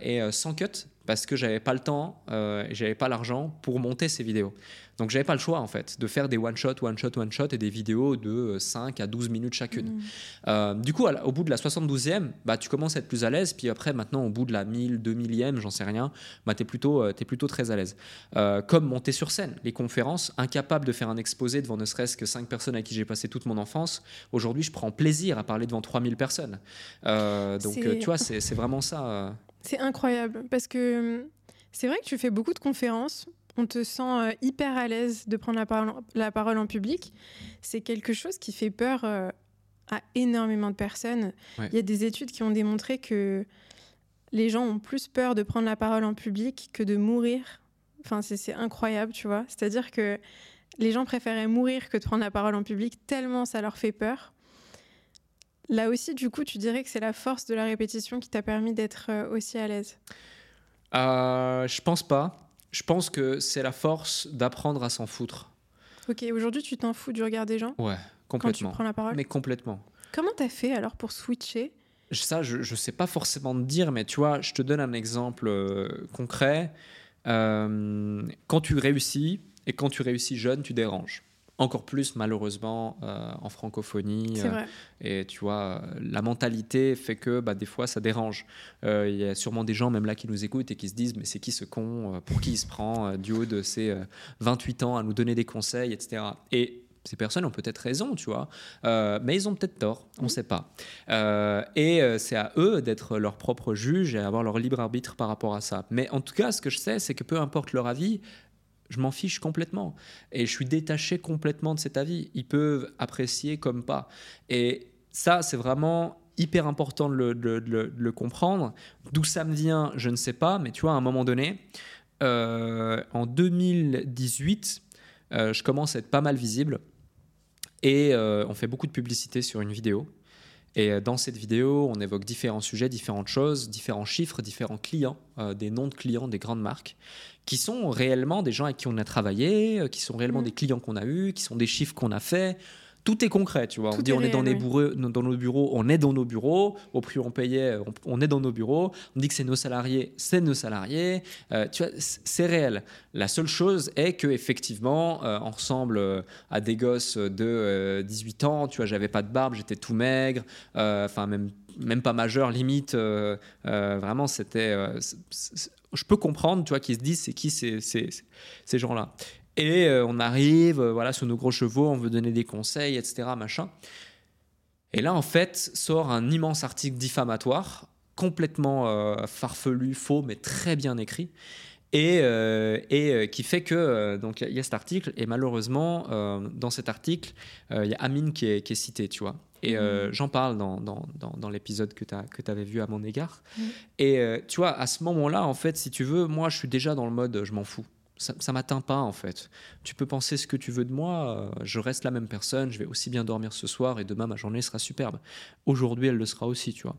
et sans cut, parce que j'avais pas le temps euh, et j'avais pas l'argent pour monter ces vidéos. Donc j'avais pas le choix en fait de faire des one shot, one shot, one shot et des vidéos de 5 à 12 minutes chacune. Mmh. Euh, du coup, au bout de la 72e, bah, tu commences à être plus à l'aise. Puis après, maintenant, au bout de la 1000, 2000e, j'en sais rien, bah, tu es, plutôt, euh, es plutôt très à l'aise. Euh, comme monter sur scène, les conférences, incapable de faire un exposé devant ne serait-ce que 5 personnes à qui j'ai passé toute mon enfance. Aujourd'hui, je prends plaisir à parler devant 3000 personnes. donc tu vois, c'est vraiment ça. C'est incroyable parce que hum, c'est vrai que tu fais beaucoup de conférences. On te sent euh, hyper à l'aise de prendre la parole, en public. C'est quelque chose qui fait peur euh, à énormément de personnes. Il y a des études qui ont démontré que les gens ont plus peur de prendre la parole en public que de mourir. Enfin, c'est incroyable, tu vois. C'est-à-dire que les gens préféraient mourir que de prendre la parole en public tellement ça leur fait peur. Là aussi, du coup, tu dirais que c'est la force de la répétition qui t'a permis d'être euh, aussi à l'aise? Euh, Je pense pas. Je pense que c'est la force d'apprendre à s'en foutre. Ok, aujourd'hui, tu t'en fous du regard des gens? Ouais, complètement. Quand tu prends la parole? Mais complètement. Comment t'as fait alors pour switcher? Ça, je ne sais pas forcément te dire, mais tu vois, je te donne un exemple euh, concret. quand tu réussis, et quand tu réussis jeune, tu déranges. Encore plus malheureusement euh, en francophonie. C'est vrai. Et tu vois, la mentalité fait que bah, des fois ça dérange. Il y a sûrement des gens même là qui nous écoutent et qui se disent mais c'est qui ce con Pour qui il se prend du haut de ses 28 ans à nous donner des conseils, etc. Et ces personnes ont peut-être raison, tu vois, euh, mais ils ont peut-être tort, on ne mmh. sait pas. Euh, et euh, c'est à eux d'être leur propre juge et avoir leur libre arbitre par rapport à ça. Mais en tout cas, ce que je sais, c'est que peu importe leur avis, je m'en fiche complètement. Et je suis détaché complètement de cet avis. Ils peuvent apprécier comme pas. Et ça, c'est vraiment hyper important de le, comprendre. D'où ça me vient, je ne sais pas, mais tu vois, à un moment donné, en 2018, je commence à être pas mal visible. Et euh, on fait beaucoup de publicité sur une vidéo. Et euh, dans cette vidéo, on évoque différents sujets, différentes choses, différents chiffres, différents clients, euh, des noms de clients des grandes marques, qui sont réellement des gens avec qui on a travaillé, qui sont réellement mmh. des clients qu'on a eus, qui sont des chiffres qu'on a faits, tout est concret, tu vois. on dit on est dans nos bureaux, on est dans nos bureaux. Au prix où on payait, on, est dans nos bureaux. On dit que c'est nos salariés, c'est nos salariés. Euh, tu vois, c'est réel. La seule chose est que effectivement, euh, on ressemble euh, à des gosses de 18 ans. Tu vois, j'avais pas de barbe, j'étais tout maigre. Enfin, même même pas majeur, limite. vraiment, c'était. Je peux comprendre, tu vois, qu'ils se disent c'est qui ces, ces, ces gens-là. Et euh, on arrive, euh, voilà, sur nos gros chevaux, on veut donner des conseils, etc., machin. Et là, en fait, sort un immense article diffamatoire, complètement euh, farfelu, faux, mais très bien écrit. Et, et qui fait que donc il y a cet article et malheureusement dans cet article il y a Amine qui est, qui est cité tu vois et mmh. j'en parle dans, dans, dans, l'épisode que tu avais vu à mon égard mmh. et tu vois à ce moment là en fait si tu veux moi je suis déjà dans le mode je m'en fous ça, ça m'atteint pas en fait. Tu peux penser ce que tu veux de moi, euh, je reste la même personne, je vais aussi bien dormir ce soir et demain ma journée sera superbe. Aujourd'hui elle le sera aussi, tu vois.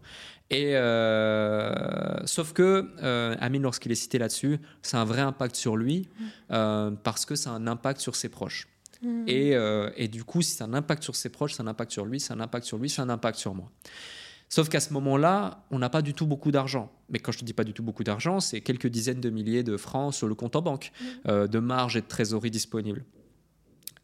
Et euh, sauf que euh, Amine, lorsqu'il est cité là-dessus, ça a un vrai impact sur lui mmh. parce que ça a un impact sur ses proches. Mmh. Et, et, du coup, si ça a un impact sur ses proches, ça a un impact sur lui, c'est un impact sur lui, c'est un impact sur moi. Sauf qu'à ce moment-là, on n'a pas du tout beaucoup d'argent. Mais quand je ne dis pas du tout beaucoup d'argent, c'est quelques dizaines de milliers de francs sur le compte en banque, mmh. euh, de marge et de trésorerie disponibles.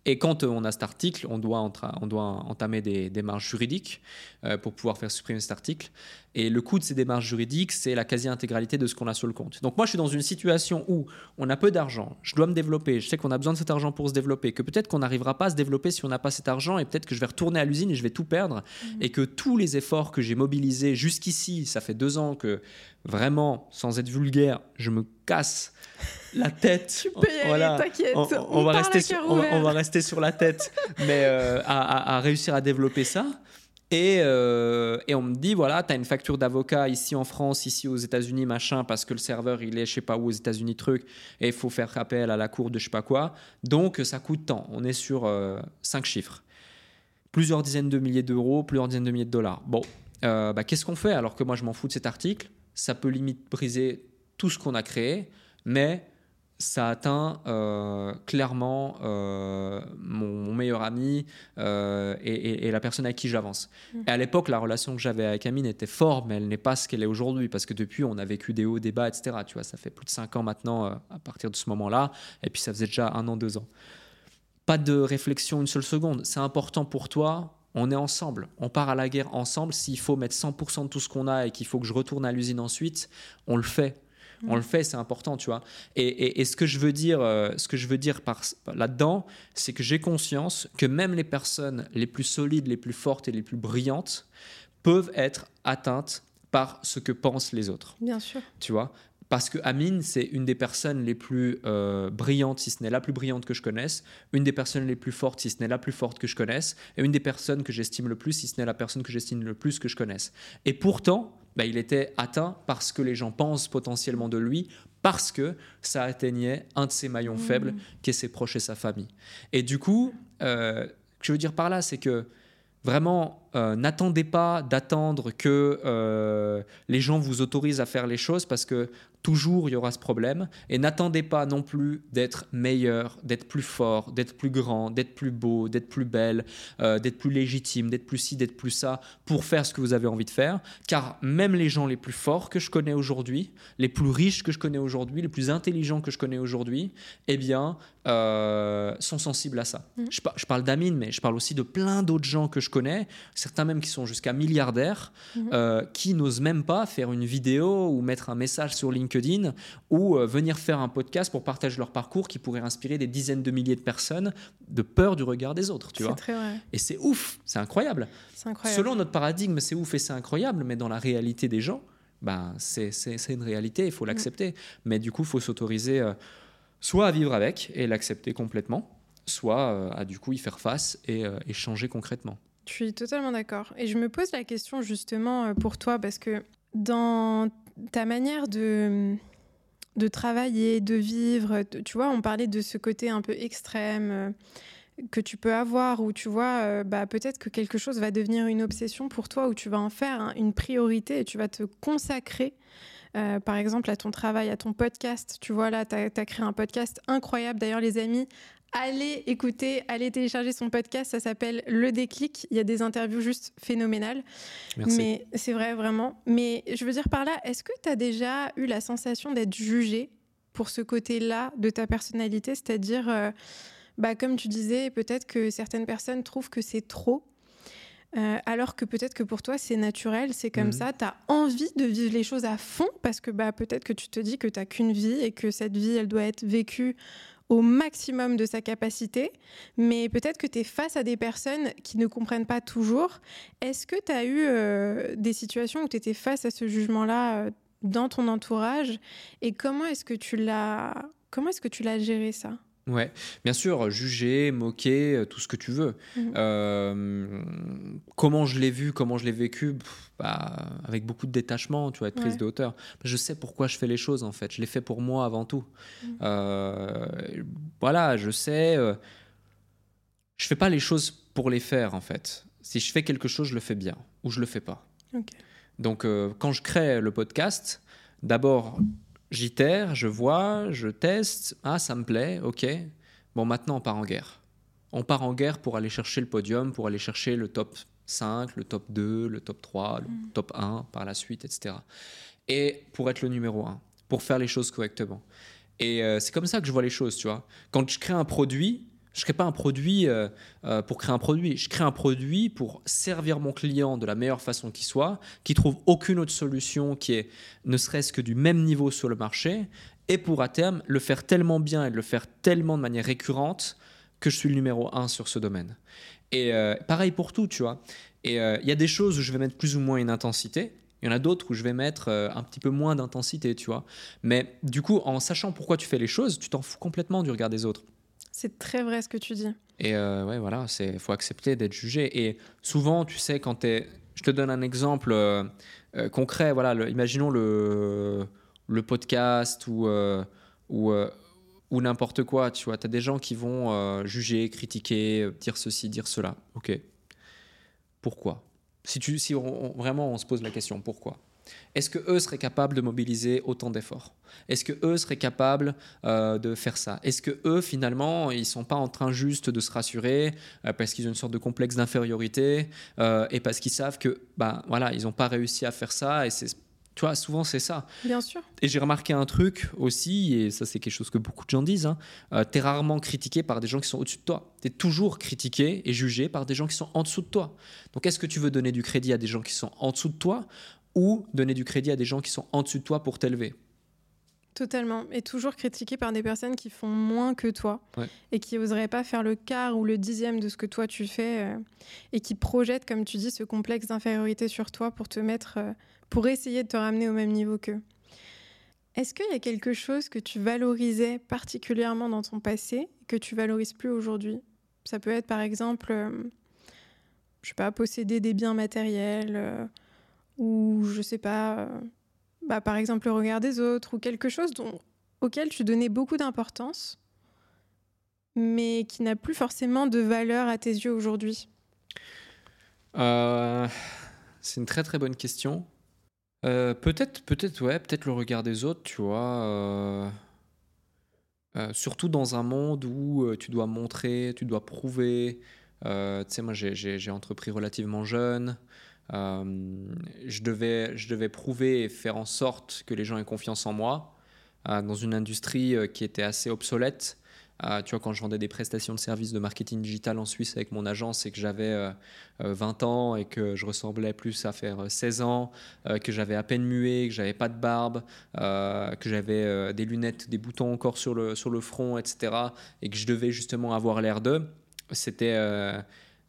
Et quand euh, on a cet article, on doit, on doit entamer des démarches juridiques euh, pour pouvoir faire supprimer cet article. Et le coût de ces démarches juridiques, c'est la quasi-intégralité de ce qu'on a sur le compte. Donc moi, je suis dans une situation où on a peu d'argent, je dois me développer, je sais qu'on a besoin de cet argent pour se développer, que peut-être qu'on n'arrivera pas à se développer si on n'a pas cet argent, et peut-être que je vais retourner à l'usine et je vais tout perdre, mmh. et que tous les efforts que j'ai mobilisés jusqu'ici, ça fait deux ans que vraiment, sans être vulgaire, je me casse la tête. Tu peux y aller, t'inquiète. On, va rester sur, on, va, rester sur la tête, mais euh, à, réussir à développer ça. Et, euh, et on me dit, voilà, tu as une facture d'avocat ici en France, ici aux États-Unis, machin, parce que le serveur, il est, je sais pas où, aux États-Unis, truc, et il faut faire appel à la cour de je sais pas quoi. Donc, ça coûte tant. On est sur euh, cinq chiffres. Plusieurs dizaines de milliers d'euros, plusieurs dizaines de milliers de dollars. Bon, bah, qu'est-ce qu'on fait alors que moi, je m'en fous de cet article? Ça peut limite briser tout ce qu'on a créé, mais ça atteint euh, clairement euh, mon, meilleur ami euh, et, la personne avec qui j'avance. Mmh. Et à l'époque, la relation que j'avais avec Amine était forte, mais elle n'est pas ce qu'elle est aujourd'hui, parce que depuis, on a vécu des hauts, des bas, etc. Tu vois, ça fait plus de cinq ans maintenant à partir de ce moment-là, et puis ça faisait déjà un an, deux ans. Pas de réflexion une seule seconde. C'est important pour toi. On est ensemble. On part à la guerre ensemble. S'il faut mettre 100% de tout ce qu'on a et qu'il faut que je retourne à l'usine ensuite, on le fait on le fait, c'est important, tu vois. Et, ce que je veux dire, euh, ce que je veux dire par, là-dedans, c'est que j'ai conscience que même les personnes les plus solides, les plus fortes et les plus brillantes peuvent être atteintes par ce que pensent les autres. Bien sûr. Tu vois? Parce que Amine, c'est une des personnes les plus euh, brillantes, si ce n'est la plus brillante que je connaisse, une des personnes les plus fortes, si ce n'est la plus forte que je connaisse, et une des personnes que j'estime le plus, si ce n'est la personne que j'estime le plus que je connaisse. Et pourtant, bah, il était atteint parce que les gens pensent potentiellement de lui, parce que ça atteignait un de ses maillons mmh. faibles, qui est ses proches et sa famille. Et du coup, euh, ce que je veux dire par là, c'est que vraiment, euh, n'attendez pas d'attendre que euh, les gens vous autorisent à faire les choses, parce que Toujours, il y aura ce problème. Et n'attendez pas non plus d'être meilleur, d'être plus fort, d'être plus grand, d'être plus beau, d'être plus belle, euh, d'être plus légitime, d'être plus ci, d'être plus ça, pour faire ce que vous avez envie de faire. Car même les gens les plus forts que je connais aujourd'hui, les plus riches que je connais aujourd'hui, les plus intelligents que je connais aujourd'hui, eh bien, euh, sont sensibles à ça. Mm. Je, parle d'Amine, mais je parle aussi de plein d'autres gens que je connais, certains même qui sont jusqu'à milliardaires, mm-hmm. euh, qui n'osent même pas faire une vidéo ou mettre un message sur LinkedIn ou euh, venir faire un podcast pour partager leur parcours qui pourrait inspirer des dizaines de milliers de personnes de peur du regard des autres, tu vois. Et c'est ouf, c'est incroyable. incroyable. Selon notre paradigme, c'est ouf et c'est incroyable, mais dans la réalité des gens, ben, c'est une réalité, il faut mm. l'accepter. Mais du coup, il faut s'autoriser soit à vivre avec et l'accepter complètement, soit euh, à du coup y faire face et, et changer concrètement. Je suis totalement d'accord. Et je me pose la question justement pour toi, parce que dans ta manière de, de travailler, de vivre, tu vois, on parlait de ce côté un peu extrême euh, que tu peux avoir, où tu vois, euh, bah, peut-être que quelque chose va devenir une obsession pour toi, où tu vas en faire une priorité et tu vas te consacrer. Euh, par exemple, à ton travail, à ton podcast. Tu vois, là, tu as, créé un podcast incroyable. D'ailleurs, les amis, allez écouter, allez télécharger son podcast. Ça s'appelle Le Déclic. Il y a des interviews juste phénoménales. Merci. Mais c'est vrai, vraiment. Mais je veux dire par là, est-ce que tu as déjà eu la sensation d'être jugé pour ce côté-là de ta personnalité? C'est-à-dire, euh, bah, comme tu disais, peut-être que certaines personnes trouvent que c'est trop. Euh, alors que peut-être que pour toi c'est naturel, c'est comme mhm. ça, tu as envie de vivre les choses à fond parce que bah, peut-être que tu te dis que tu n'as qu'une vie et que cette vie elle doit être vécue au maximum de sa capacité, mais peut-être que tu es face à des personnes qui ne comprennent pas toujours. Est-ce que tu as eu euh, des situations où tu étais face à ce jugement-là euh, dans ton entourage? Et comment est-ce que tu l'as comment est-ce que tu l'as géré ça? Ouais, bien sûr, juger, moquer, euh, tout ce que tu veux. Mhm. Euh, comment je l'ai vu, comment je l'ai vécu, bah, avec beaucoup de détachement, tu vois, être prise de hauteur. Je sais pourquoi je fais les choses en fait. Je les fais pour moi avant tout. Mhm. Euh, voilà, je sais. je fais pas les choses pour les faire en fait. Si je fais quelque chose, je le fais bien ou je le fais pas. Donc quand je crée le podcast, d'abord J'itère, je vois, je teste, ah ça me plaît, ok. Bon maintenant on part en guerre. On part en guerre pour aller chercher le podium, pour aller chercher le top 5, le top 2, le top 3, le mm. top 1 par la suite, etc. Et pour être le numéro 1, pour faire les choses correctement. Et euh, c'est comme ça que je vois les choses, tu vois. Quand je crée un produit, je crée pas un produit euh, euh, pour créer un produit. Je crée un produit pour servir mon client de la meilleure façon qui soit, qui trouve aucune autre solution qui est ne serait-ce que du même niveau sur le marché, et pour à terme le faire tellement bien et le faire tellement de manière récurrente que je suis le numéro un sur ce domaine. Et euh, pareil pour tout, tu vois. Et il y a des choses où je vais mettre plus ou moins une intensité. Il y en a d'autres où je vais mettre un petit peu moins d'intensité, tu vois. Mais du coup, en sachant pourquoi tu fais les choses, tu t'en fous complètement du regard des autres. C'est très vrai ce que tu dis. Et euh, ouais, voilà, il faut accepter d'être jugé. Et souvent, tu sais, quand tu es. Je te donne un exemple euh, euh, concret. Voilà, imaginons le, le podcast ou, ou, ou n'importe quoi. Tu vois, tu as des gens qui vont juger, critiquer, dire ceci, dire cela. Ok. Pourquoi? Si, tu, si vraiment on se pose la question, pourquoi? Est-ce que eux seraient capables de mobiliser autant d'efforts? Est-ce que eux seraient capables euh, de faire ça? Est-ce que eux finalement ils sont pas en train juste de se rassurer euh, parce qu'ils ont une sorte de complexe d'infériorité euh, et parce qu'ils savent que bah voilà ils n'ont pas réussi à faire ça et c'est tu vois, souvent c'est ça. Bien sûr. Et j'ai remarqué un truc aussi, et ça c'est quelque chose que beaucoup de gens disent, hein, tu es rarement critiqué par des gens qui sont au-dessus de toi. Tu es toujours critiqué et jugé par des gens qui sont en dessous de toi. Donc est-ce que tu veux donner du crédit à des gens qui sont en dessous de toi? Ou donner du crédit à des gens qui sont en dessus de toi pour t'élever. Totalement. Et toujours critiqué par des personnes qui font moins que toi et qui n'oseraient pas faire le quart ou le dixième de ce que toi tu fais euh, et qui projettent, comme tu dis, ce complexe d'infériorité sur toi pour te mettre, euh, pour essayer de te ramener au même niveau qu'eux. Est-ce qu'il y a quelque chose que tu valorisais particulièrement dans ton passé que tu valorises plus aujourd'hui? Ça peut être par exemple, euh, je sais pas, posséder des biens matériels ou je sais pas, euh, bah, par exemple le regard des autres, ou quelque chose dont, auquel tu donnais beaucoup d'importance, mais qui n'a plus forcément de valeur à tes yeux aujourd'hui euh, C'est une très très bonne question. peut-être, peut-être, ouais, peut-être le regard des autres, tu vois. surtout dans un monde où tu dois montrer, tu dois prouver. tu sais, moi, j'ai entrepris relativement jeune. Je, devais, je devais prouver et faire en sorte que les gens aient confiance en moi dans une industrie qui était assez obsolète. Tu vois, quand je vendais des prestations de services de marketing digital en Suisse avec mon agence et que j'avais 20 euh, euh, ans et que je ressemblais plus à faire 16 euh, ans, que j'avais à peine mué, que j'avais pas de barbe, que j'avais des lunettes, des boutons encore sur le, sur le front, etc. et que je devais justement avoir l'air d'eux, c'était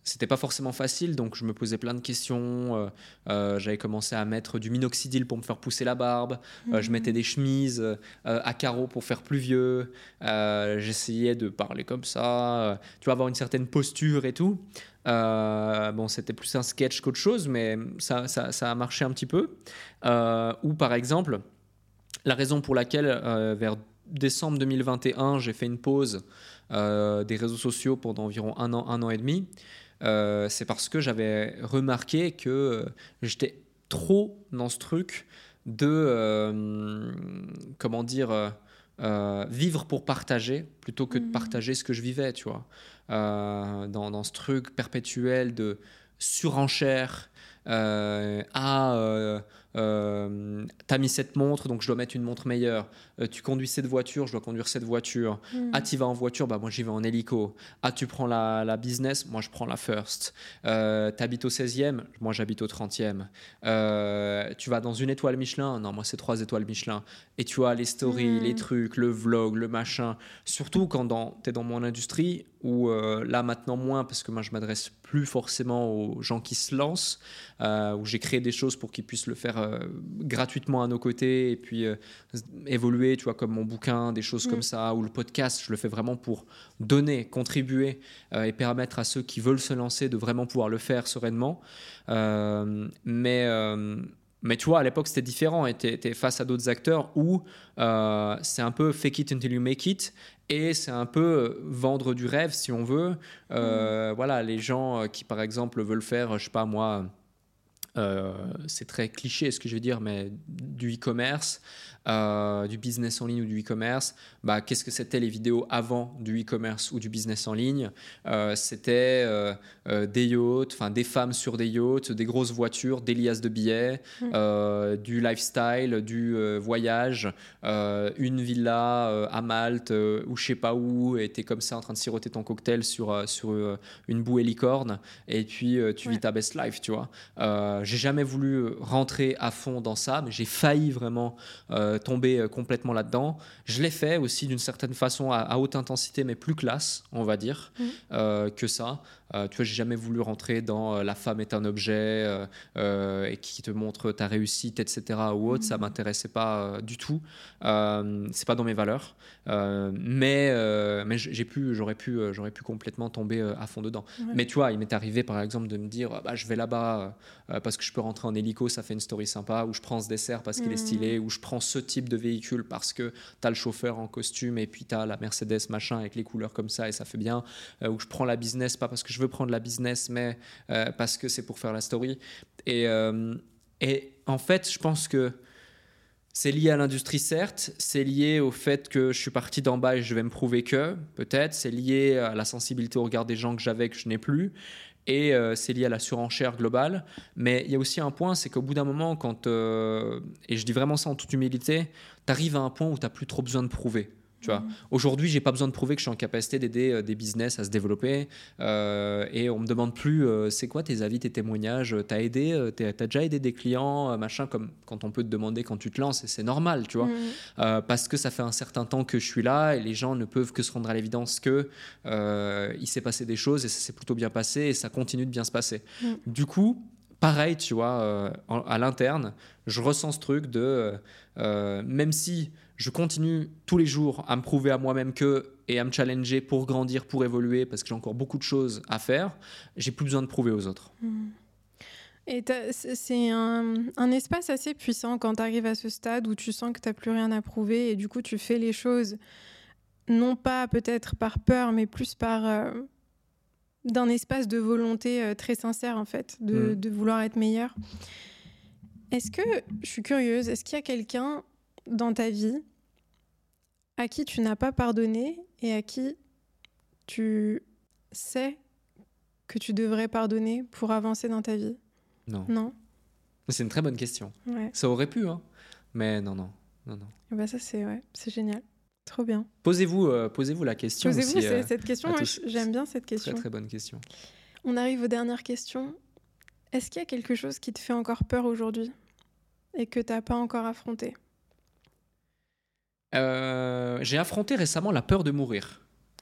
c'était pas forcément facile, donc je me posais plein de questions. Euh, euh, j'avais commencé à mettre du minoxidil pour me faire pousser la barbe. Euh, je mettais mhm. des chemises à carreaux pour faire plus vieux. J'essayais de parler comme ça, tu vois, avoir une certaine posture et tout. bon, c'était plus un sketch qu'autre chose, mais ça, ça, ça, a marché un petit peu. ou par exemple, la raison pour laquelle vers décembre 2021, j'ai fait une pause des réseaux sociaux pendant environ un an, un an et demi. Euh, c'est parce que j'avais remarqué que euh, j'étais trop dans ce truc de, euh, comment dire, vivre pour partager plutôt que de mmh. partager ce que je vivais, tu vois. Dans, dans, ce truc perpétuel de surenchère à euh, t'as mis cette montre, donc je dois mettre une montre meilleure. Euh, tu conduis cette voiture, je dois conduire cette voiture. Hmm. Ah, tu vas en voiture, bah moi j'y vais en hélico. Ah, tu prends la, business, moi je prends la first. Euh, tu habites au 16e, moi j'habite au 30e. Euh, tu vas dans une étoile Michelin, non, moi c'est trois étoiles Michelin. Et tu vois les stories, hmm. les trucs, le vlog, le machin. Surtout quand tu es dans mon industrie, où là maintenant moins, parce que moi je m'adresse plus forcément aux gens qui se lancent, où j'ai créé des choses pour qu'ils puissent le faire euh, gratuitement à nos côtés et puis euh, évoluer, tu vois, comme mon bouquin, des choses comme mm. ça, ou le podcast, je le fais vraiment pour donner, contribuer euh, et permettre à ceux qui veulent se lancer de vraiment pouvoir le faire sereinement. mais mais tu vois, à l'époque, c'était différent. Tu es, face à d'autres acteurs où c'est un peu fake it until you make it. Et c'est un peu vendre du rêve, si on veut. Mm. Voilà, les gens qui, par exemple, veulent faire, je sais pas moi, euh, c'est très cliché ce que je veux dire, mais du e-commerce, euh, du business en ligne ou du e-commerce, bah, qu'est-ce que c'était les vidéos avant du e-commerce ou du business en ligne? Euh, C'était des yachts, enfin des femmes sur des yachts, des grosses voitures, des liasses de billets, mmh. du lifestyle, du voyage, une villa à Malte ou je sais pas où, et tu es comme ça en train de siroter ton cocktail sur, sur une bouée licorne, et puis tu vis ta best life, tu vois. J'ai jamais voulu rentrer à fond dans ça, mais j'ai failli vraiment tomber euh, complètement là-dedans. Je l'ai fait aussi d'une certaine façon à, haute intensité, mais plus classe, on va dire, mmh. euh, que ça. Euh, tu vois, j'ai jamais voulu rentrer dans la femme est un objet et qui te montre ta réussite, etc. ou autre. Ça mmh. m'intéressait pas du tout. c'est pas dans mes valeurs. mais mais j'ai pu, j'aurais pu, j'aurais pu complètement tomber à fond dedans. Mais tu vois, il m'est arrivé par exemple de me dire, bah, je vais là-bas parce que je peux rentrer en hélico, ça fait une story sympa, ou je prends ce dessert parce qu'il est mmh. stylé, ou je prends ce type de véhicule parce que tu as le chauffeur en costume et puis tu as la Mercedes machin avec les couleurs comme ça et ça fait bien. Euh, ou je prends la business, pas parce que je veux prendre la business, mais euh, parce que c'est pour faire la story. Et, euh, et en fait, je pense que c'est lié à l'industrie, certes. C'est lié au fait que je suis parti d'en bas et je vais me prouver que, peut-être. C'est lié à la sensibilité au regard des gens que j'avais que je n'ai plus et euh, c'est lié à la surenchère globale. Mais il y a aussi un point, c'est qu'au bout d'un moment, quand, et je dis vraiment ça en toute humilité, tu arrives à un point où tu n'as plus trop besoin de prouver. Tu vois, mhm. aujourd'hui, j'ai pas besoin de prouver que je suis en capacité d'aider euh, des business à se développer. et on me demande plus, c'est quoi tes avis, tes témoignages T'as aidé, as déjà aidé des clients, machin, comme quand on peut te demander quand tu te lances, et c'est normal, tu vois, mhm. parce que ça fait un certain temps que je suis là et les gens ne peuvent que se rendre à l'évidence que il s'est passé des choses et ça s'est plutôt bien passé et ça continue de bien se passer. Mhm. Du coup, pareil, tu vois, à l'interne, je ressens ce truc de même si je continue tous les jours à me prouver à moi-même que et à me challenger pour grandir, pour évoluer, parce que j'ai encore beaucoup de choses à faire. J'ai plus besoin de prouver aux autres. Hmm. Et c'est un, espace assez puissant quand tu arrives à ce stade où tu sens que tu n'as plus rien à prouver et du coup tu fais les choses non pas peut-être par peur mais plus par euh, d'un espace de volonté euh, très sincère en fait, de, hmm. de, vouloir être meilleur. Est-ce que, je suis curieuse, est-ce qu'il y a quelqu'un dans ta vie à qui tu n'as pas pardonné et à qui tu sais que tu devrais pardonner pour avancer dans ta vie? Non. Non? C'est une très bonne question. Ouais. Ça aurait pu, hein. Mais non, non, non, non. Et bah ça, c'est ouais, c'est génial. Trop bien. Posez-vous, euh, posez-vous la question Posez-vous euh, cette question, j'aime bien cette question. Très très bonne question. On arrive aux dernières questions. Est-ce qu'il y a quelque chose qui te fait encore peur aujourd'hui et que tu n'as pas encore affronté? Euh, j'ai affronté récemment la peur de mourir.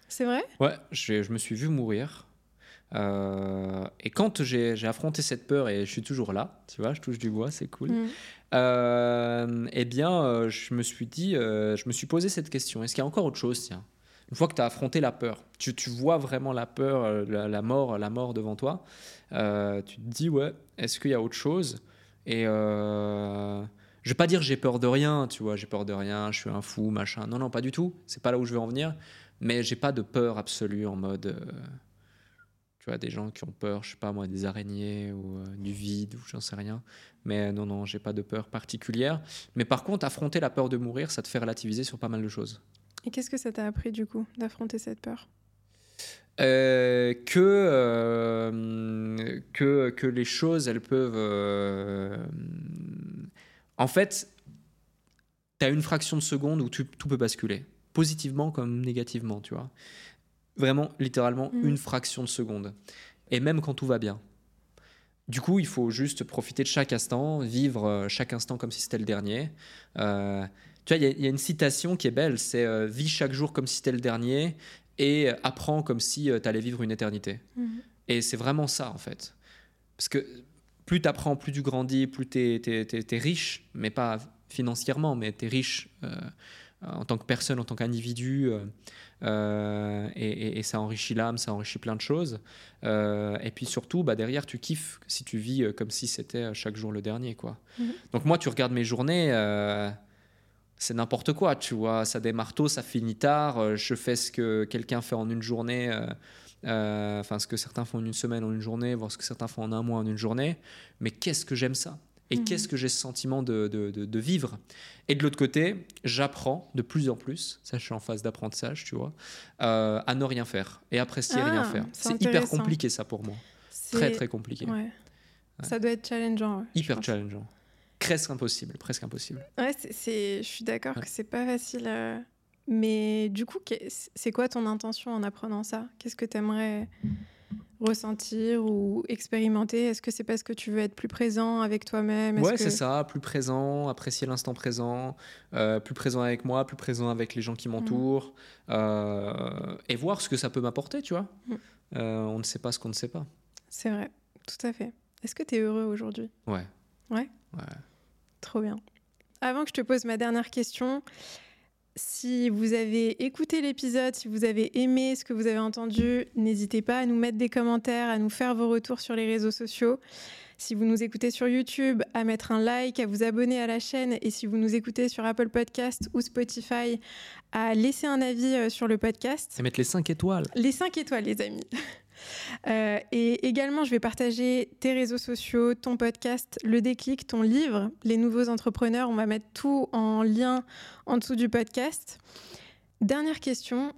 C'est vrai? Ouais, je me suis vu mourir. Euh, et quand j'ai affronté cette peur et je suis toujours là, tu vois, je touche du bois, c'est cool. Mm. Euh, eh bien, je me suis dit, je me suis posé cette question. Est-ce qu'il y a encore autre chose, tiens? Une fois que tu as affronté la peur, tu, tu vois vraiment la peur, la, la mort, la mort devant toi, tu te dis, ouais, est-ce qu'il y a autre chose? Et je vais pas dire j'ai peur de rien, tu vois, j'ai peur de rien, je suis un fou, machin. Non, non, pas du tout. C'est pas là où je veux en venir. Mais j'ai pas de peur absolue en mode. euh, tu vois, des gens qui ont peur, je sais pas moi, des araignées ou euh, du vide ou j'en sais rien. Mais non, non, j'ai pas de peur particulière. Mais par contre, affronter la peur de mourir, ça te fait relativiser sur pas mal de choses. Et qu'est-ce que ça t'a appris du coup d'affronter cette peur? Euh, que, euh, que, que les choses, elles peuvent... euh, en fait, tu as une fraction de seconde où tu- tout peut basculer, positivement comme négativement, tu vois. Vraiment, littéralement, Mhm. une fraction de seconde. Et même quand tout va bien. Du coup, il faut juste profiter de chaque instant, vivre euh, chaque instant comme si c'était le dernier. Euh, tu vois, il y a- il y, a une citation qui est belle, c'est euh, Vis chaque jour comme si c'était le dernier et euh, apprends comme si tu allais vivre une éternité. Et c'est vraiment ça, en fait. Parce que plus tu apprends, plus tu grandis, plus tu es, riche, mais pas financièrement, mais tu es riche euh, en tant que personne, en tant qu'individu. euh, euh, et, et- et ça enrichit l'âme, ça enrichit plein de choses. Euh, et puis surtout, bah, derrière, tu kiffes si tu vis comme si c'était chaque jour le dernier. Quoi. Mhm. Donc moi, tu regardes mes journées. C'est n'importe quoi, tu vois. Ça démarre tôt, ça finit tard. euh, Je fais ce que quelqu'un fait en une journée. euh, euh, Enfin, ce que certains font en une semaine, en une journée, voire ce que certains font en un mois, en une journée. Mais qu'est-ce que j'aime ça? Et Mhm. qu'est-ce que j'ai ce sentiment de, de- de- de vivre? Et de l'autre côté, j'apprends de plus en plus, ça je suis en phase d'apprentissage, tu vois, euh, à ne rien faire et apprécier Ah, rien faire. c'est hyper compliqué ça pour moi. Très très compliqué. Ouais. Ça doit être challengeant. ouais, Hyper challengeant. Presque impossible, presque impossible. Ouais, c'est- je suis d'accord Ouais. que c'est pas facile. euh, Mais du coup, c'est quoi ton intention en apprenant ça? Qu'est-ce que tu aimerais ressentir ou expérimenter? Est-ce que c'est parce que tu veux être plus présent avec toi-même? Ouais, que- c'est ça, plus présent, apprécier l'instant présent, euh, plus présent avec moi, plus présent avec les gens qui m'entourent, euh, et voir ce que ça peut m'apporter, tu vois. Mm. Euh, on ne sait pas ce qu'on ne sait pas. C'est vrai, tout à fait. Est-ce que tu es heureux aujourd'hui? Ouais. Ouais? Ouais. Trop bien. Avant que je te pose ma dernière question, si vous avez écouté l'épisode, si vous avez aimé ce que vous avez entendu, n'hésitez pas à nous mettre des commentaires, à nous faire vos retours sur les réseaux sociaux. Si vous nous écoutez sur YouTube, à mettre un like, à vous abonner à la chaîne. Et si vous nous écoutez sur Apple Podcast ou Spotify, à laisser un avis euh, sur le podcast. Et mettre les 5 étoiles. Les 5 étoiles, les amis. Euh, et également, je vais partager tes réseaux sociaux, ton podcast, le déclic, ton livre, les nouveaux entrepreneurs. On va mettre tout en lien en dessous du podcast. Dernière question.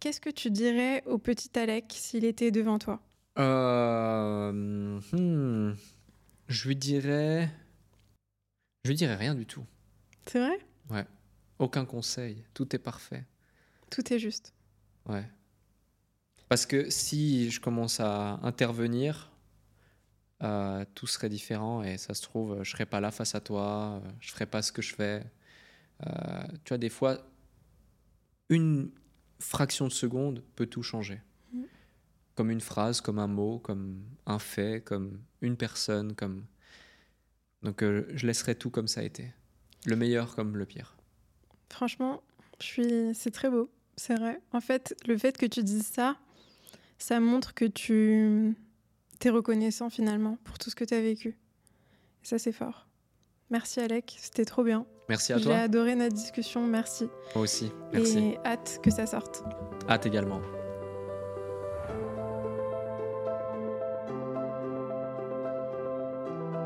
Qu'est-ce que tu dirais au petit Alec s'il était devant toi? Euh, hmm, je lui dirais. Je lui dirais rien du tout. C'est vrai? Ouais. Aucun conseil. Tout est parfait. Tout est juste. Ouais. Parce que si je commence à intervenir, euh, tout serait différent et ça se trouve, je serais pas là face à toi, euh, je ferais pas ce que je fais. Euh, tu vois, des fois, une fraction de seconde peut tout changer. Mm. Comme une phrase, comme un mot, comme un fait, comme une personne, comme. Donc, euh, je laisserai tout comme ça a été. Le meilleur comme le pire. Franchement, je suis... c'est très beau. C'est vrai. En fait, le fait que tu dises ça, ça montre que tu es reconnaissant finalement pour tout ce que tu as vécu. Et ça, c'est fort. Merci Alec, c'était trop bien. Merci à J'ai toi. adoré notre discussion, merci. Moi aussi. Merci. Et hâte que ça sorte. Hâte également.